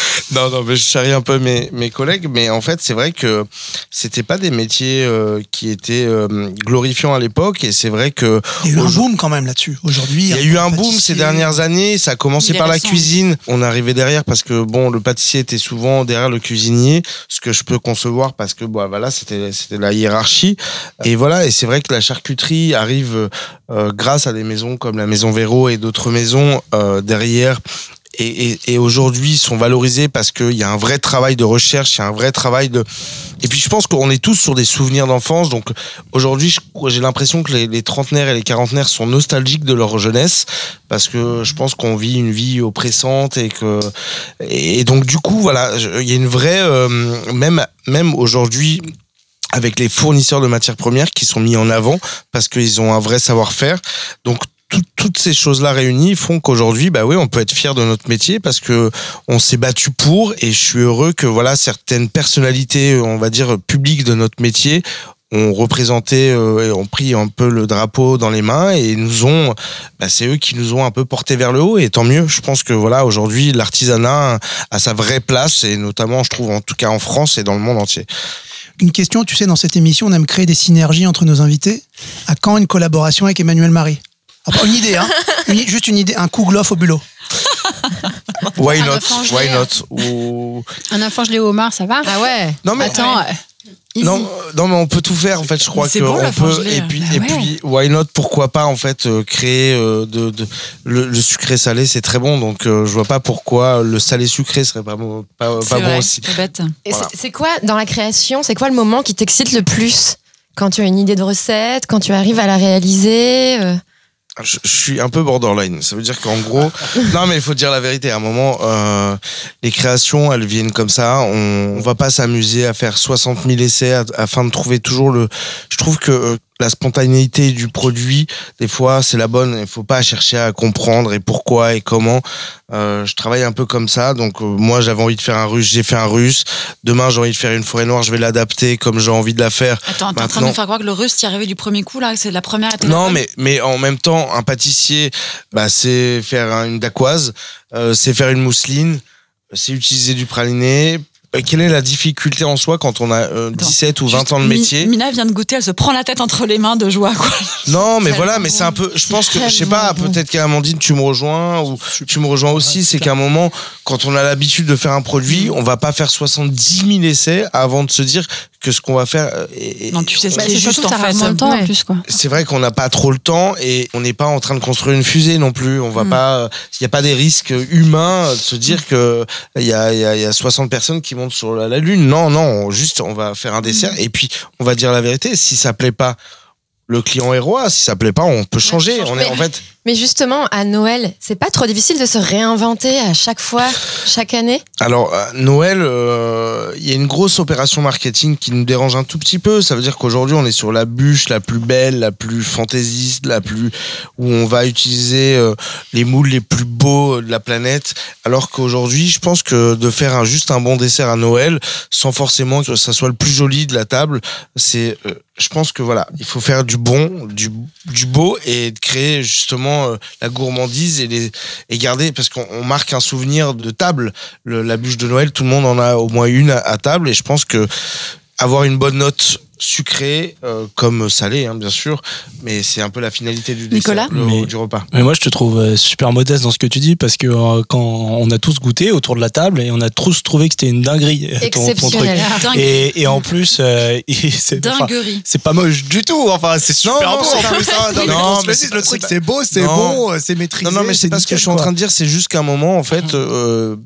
non, non, mais je charrie un peu mes, mes collègues, mais en fait, c'est vrai que c'était pas des métiers euh, qui étaient euh, glorifiants à l'époque, et c'est vrai que. Il y a eu un boom quand même là-dessus. Aujourd'hui, Il y a eu un boom ces dernières années. Ça a commencé par la cuisine. On arrivait derrière parce que bon, le pâtissier était souvent derrière le cuisinier, ce que je peux concevoir parce que bon, voilà, c'était c'était la hiérarchie. Et voilà, et c'est vrai que la charcuterie arrive euh, grâce à des maisons comme la maison Véro et d'autres maisons euh, derrière. Et, et, et aujourd'hui, sont valorisés parce qu'il y a un vrai travail de recherche, il y a un vrai travail de. Et puis je pense qu'on est tous sur des souvenirs d'enfance. Donc aujourd'hui, j'ai l'impression que les, trentenaires et les quarantenaires sont nostalgiques de leur jeunesse parce que je pense qu'on vit une vie oppressante et que. Et donc du coup, voilà, il y a une vraie. euh, même même aujourd'hui avec les fournisseurs de matières premières qui sont mis en avant parce qu'ils ont un vrai savoir-faire. Donc tout- toutes ces choses-là réunies font qu'aujourd'hui, bah oui, on peut être fier de notre métier parce que on s'est battu pour et je suis heureux que voilà certaines personnalités, on va dire publiques de notre métier ont représenté euh, et ont pris un peu le drapeau dans les mains et nous ont bah, c'est eux qui nous ont un peu porté vers le haut et tant mieux. Je pense que voilà aujourd'hui l'artisanat a sa vraie place et notamment je trouve en tout cas en France et dans le monde entier. Une question, tu sais, dans cette émission, on aime créer des synergies entre nos invités. À quand une collaboration avec Emmanuel Marie? Ah, pas Une idée, hein Une- Juste une idée, un coup glof au bulot. why Un not? enfant why gelé. not? Ou- Un enfant gelé au homard, ça va Ah ouais Non, mais- Attends. Ouais. euh, Non, non, mais on peut tout faire en fait. Je crois c'est que bon, on la peut. Et puis, Bah et ouais. puis, why not? Pourquoi pas en fait euh, créer euh, de, de- le, le sucré salé, c'est très bon. Donc, euh, je vois pas pourquoi le salé sucré serait pas bon, pas, pas bon aussi. C'est bête. Et Voilà. c'est- c'est quoi, dans la création, c'est quoi le moment qui t'excite le plus? Quand tu as une idée de recette, quand tu arrives à la réaliser euh, Je, je suis un peu borderline. Ça veut dire qu'en gros, non, mais il faut dire la vérité. À un moment, euh, les créations, elles viennent comme ça. On, on va pas s'amuser à faire 60 000 essais à- afin de trouver toujours le. Je trouve que euh, la spontanéité du produit, des fois, c'est la bonne. Il faut pas chercher à comprendre et pourquoi et comment. Euh, je travaille un peu comme ça. Donc, euh, moi, j'avais envie de faire un russe, j'ai fait un russe. Demain, j'ai envie de faire une forêt noire, je vais l'adapter comme j'ai envie de la faire. Attends, t'es en train de me faire croire que le russe t'y arrivé du premier coup, là, c'est la première non, mais, mais en même temps, un pâtissier, bah, c'est faire un- une dacquoise, euh, c'est faire une mousseline, c'est utiliser du praliné. Euh, Quelle est la difficulté en soi quand on a euh, 17 ou 20 Juste, ans de métier Mina vient de goûter, elle se prend la tête entre les mains de joie, quoi. Non, mais voilà, mais c'est un peu. Je pense que, je sais pas, peut-être qu'Amandine, tu me rejoins, ou tu me rejoins aussi, c'est qu'à un moment, quand on a l'habitude de faire un produit, on va pas faire 70 000 essais avant de se dire que ce qu'on va faire. euh, est- Non, tu sais ce Bah, qui est c'est juste en que ça fait. temps en plus, quoi. c'est vrai qu'on n'a pas trop le temps et on n'est pas en train de construire une fusée non plus. On va Mm. pas, il n'y a pas des risques humains de se dire que il y a, il y, a, il y a 60 personnes qui sur la, la lune. Non, non, on- juste on va faire un dessert Mm. et puis on va dire la vérité. Si ça plaît pas, le client est roi. Si ça plaît pas, on peut changer. On est en fait. Mais justement, à Noël, c'est pas trop difficile de se réinventer à chaque fois, chaque année? Alors, à Noël, euh, il y a une grosse opération marketing qui nous dérange un tout petit peu. Ça veut dire qu'aujourd'hui, on est sur la bûche la plus belle, la plus fantaisiste, la plus où on va utiliser euh, les moules les plus beaux de la planète. Alors qu'aujourd'hui, je pense que de faire un, juste un bon dessert à Noël, sans forcément que ça soit le plus joli de la table, c'est, euh, je pense que voilà, il faut faire du bon, du, beau et créer justement euh, la gourmandise et les et garder parce qu'on on marque un souvenir de table. Le- la bûche de Noël, tout le monde en a au moins une à, à table et je pense que avoir une bonne note sucrée euh, comme salée hein, bien sûr mais c'est un peu la finalité du dessert, Nicolas le- Mais- du repas Mais moi, je te trouve euh, super modeste dans ce que tu dis parce que euh, quand on a tous goûté autour de la table et on a tous trouvé que c'était une dinguerie. ton- ton truc. Et, et en plus, euh, c'est pas moche du tout. Enfin, c'est super non, beau. hein. Non, mais Non, mais le c'est truc, beau, c'est bon, c'est maîtrisé. Non, non, mais c'est pas ce que je suis en train de dire, c'est juste qu'à un moment, en fait, euh,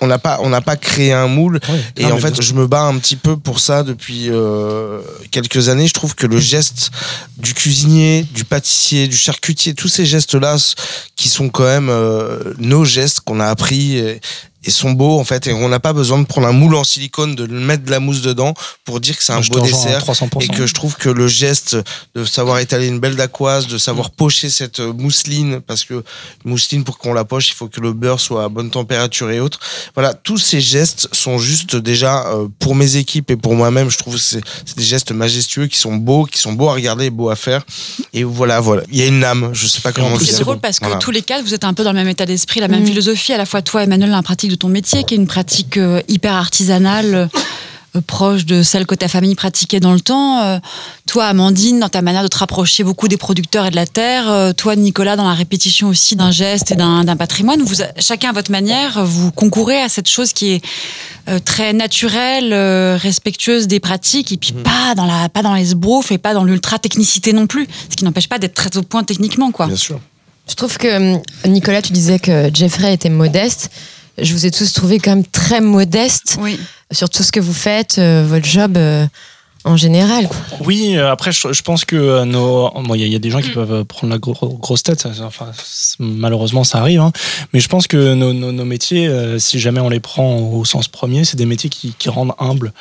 on n'a pas, on n'a pas créé un moule. Et en fait, bien je me bats un petit peu pour ça depuis euh, quelques années. Je trouve que le geste du cuisinier, du pâtissier, du charcutier, tous ces gestes-là s- qui sont quand même euh, nos gestes qu'on a appris et, et sont beaux en fait. Et on n'a pas besoin de prendre un moule en silicone, de mettre de la mousse dedans pour dire que c'est un Je beau dessert. 300%. Et que je trouve que le geste de savoir étaler une belle dacquoise, de savoir pocher cette euh, mousseline, parce que mousseline pour qu'on la poche, il faut que le beurre soit à bonne température et autres. Voilà, tous ces gestes sont juste déjà euh, pour mes équipes et pour moi-même, je trouve que c'est c'est des gestes majestueux qui sont beaux, qui sont beaux à regarder et beaux à faire. Et voilà, voilà, il y a une âme. Je sais pas comment. C'est drôle parce que Voilà. tous les quatre, vous êtes un peu dans le même état d'esprit, la même Mm. philosophie. À la fois toi, Emmanuel, dans la pratique de ton métier, qui est une pratique euh, hyper artisanale, euh, proche de celle que ta famille pratiquait dans le temps. Euh, toi, Amandine, dans ta manière de te rapprocher beaucoup des producteurs et de la terre. Euh, toi, Nicolas, dans la répétition aussi d'un geste et d'un patrimoine. Vous, a- chacun à votre manière, vous concourez à cette chose qui est euh, très naturelle, respectueuse des pratiques, et puis pas dans la, pas dans les sbroufs et pas dans l'ultra technicité non plus. Ce qui n'empêche pas d'être très au point techniquement, quoi. Bien sûr. Je trouve que, hum, Nicolas, tu disais que Jeffrey était modeste. Je vous ai tous trouvé quand même très modeste Oui. sur tout ce que vous faites, euh, votre job euh, en général. quoi. Oui, euh, après, je, je pense que nos. bon, Il y, a- il y a des gens qui peuvent euh, prendre la gro- grosse tête, ça- enfin, malheureusement, ça arrive. hein. Mais je pense que nos, nos- nos métiers, euh, si jamais on les prend au sens premier, c'est des métiers qui, qui rendent humbles.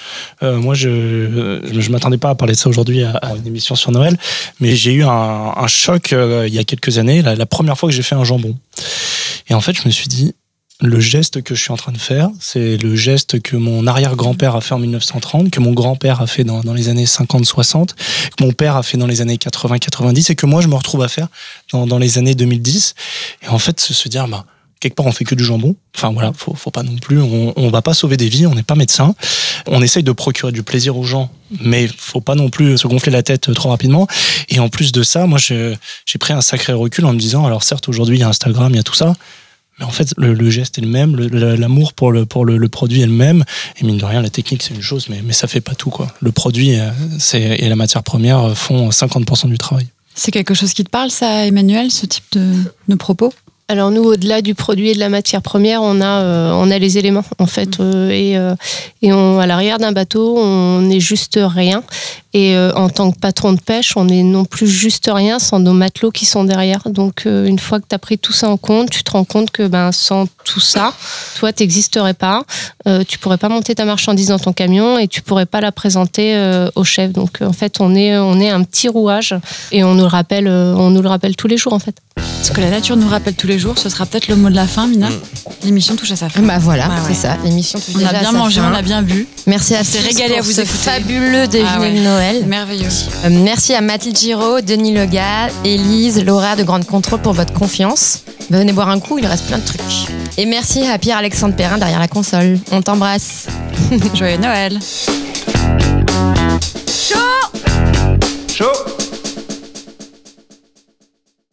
Euh, moi, je je, je m'attendais pas à parler de ça aujourd'hui à, à une émission sur Noël, mais j'ai eu un, un choc euh, il y a quelques années, la, la première fois que j'ai fait un jambon. Et en fait, je me suis dit, le geste que je suis en train de faire, c'est le geste que mon arrière-grand-père a fait en 1930, que mon grand-père a fait dans, les années 50-60, que mon père a fait dans les années 80-90 et que moi je me retrouve à faire dans, les années 2010. Et en fait, se, dire, bah, quelque part on fait que du jambon. Enfin voilà, faut, pas non plus, on, on va pas sauver des vies, on n'est pas médecin. On essaye de procurer du plaisir aux gens, mais faut pas non plus se gonfler la tête trop rapidement. Et en plus de ça, moi j'ai pris un sacré recul en me disant, alors certes aujourd'hui il y a Instagram, il y a tout ça, mais en fait, le, geste est le même, l'amour pour, le, pour le, produit est le même. Et mine de rien, la technique, c'est une chose, mais, mais ça fait pas tout. Quoi. Le produit euh, et la matière première font 50% du travail. C'est quelque chose qui te parle, ça, Emmanuel, ce type de, de propos? Alors nous, au-delà du produit et de la matière première, on a, euh, on a les éléments en fait. euh, et euh, et on, à l'arrière d'un bateau, on n'est juste rien. Et euh, en tant que patron de pêche, on n'est non plus juste rien sans nos matelots qui sont derrière. Donc euh, une fois que tu as pris tout ça en compte, tu te rends compte que ben, sans tout ça, toi, tu n'existerais pas. Euh, tu pourrais pas monter ta marchandise dans ton camion et tu pourrais pas la présenter euh, au chef. Donc euh, en fait, on est, on est un petit rouage et on nous le rappelle, euh, on nous le rappelle tous les jours en fait. Ce que la nature nous rappelle tous les jours, ce sera peut-être le mot de la fin, Mina. L'émission touche à sa fin. Bah voilà, Ouais, c'est ça. L'émission touche On déjà a à bien sa mangé, fin. on a bien bu. Merci à On tous régalé à vous ce écouter. fabuleux déjeuner Ah ouais. de Noël. Merveilleux. Euh, merci à Mathilde Giraud, Denis Lega, Élise, Laura de Grande Contrôle pour votre confiance. Venez boire un coup, il reste plein de trucs. Et merci à Pierre-Alexandre Perrin derrière la console. On t'embrasse. Joyeux Noël. Chaud Chaud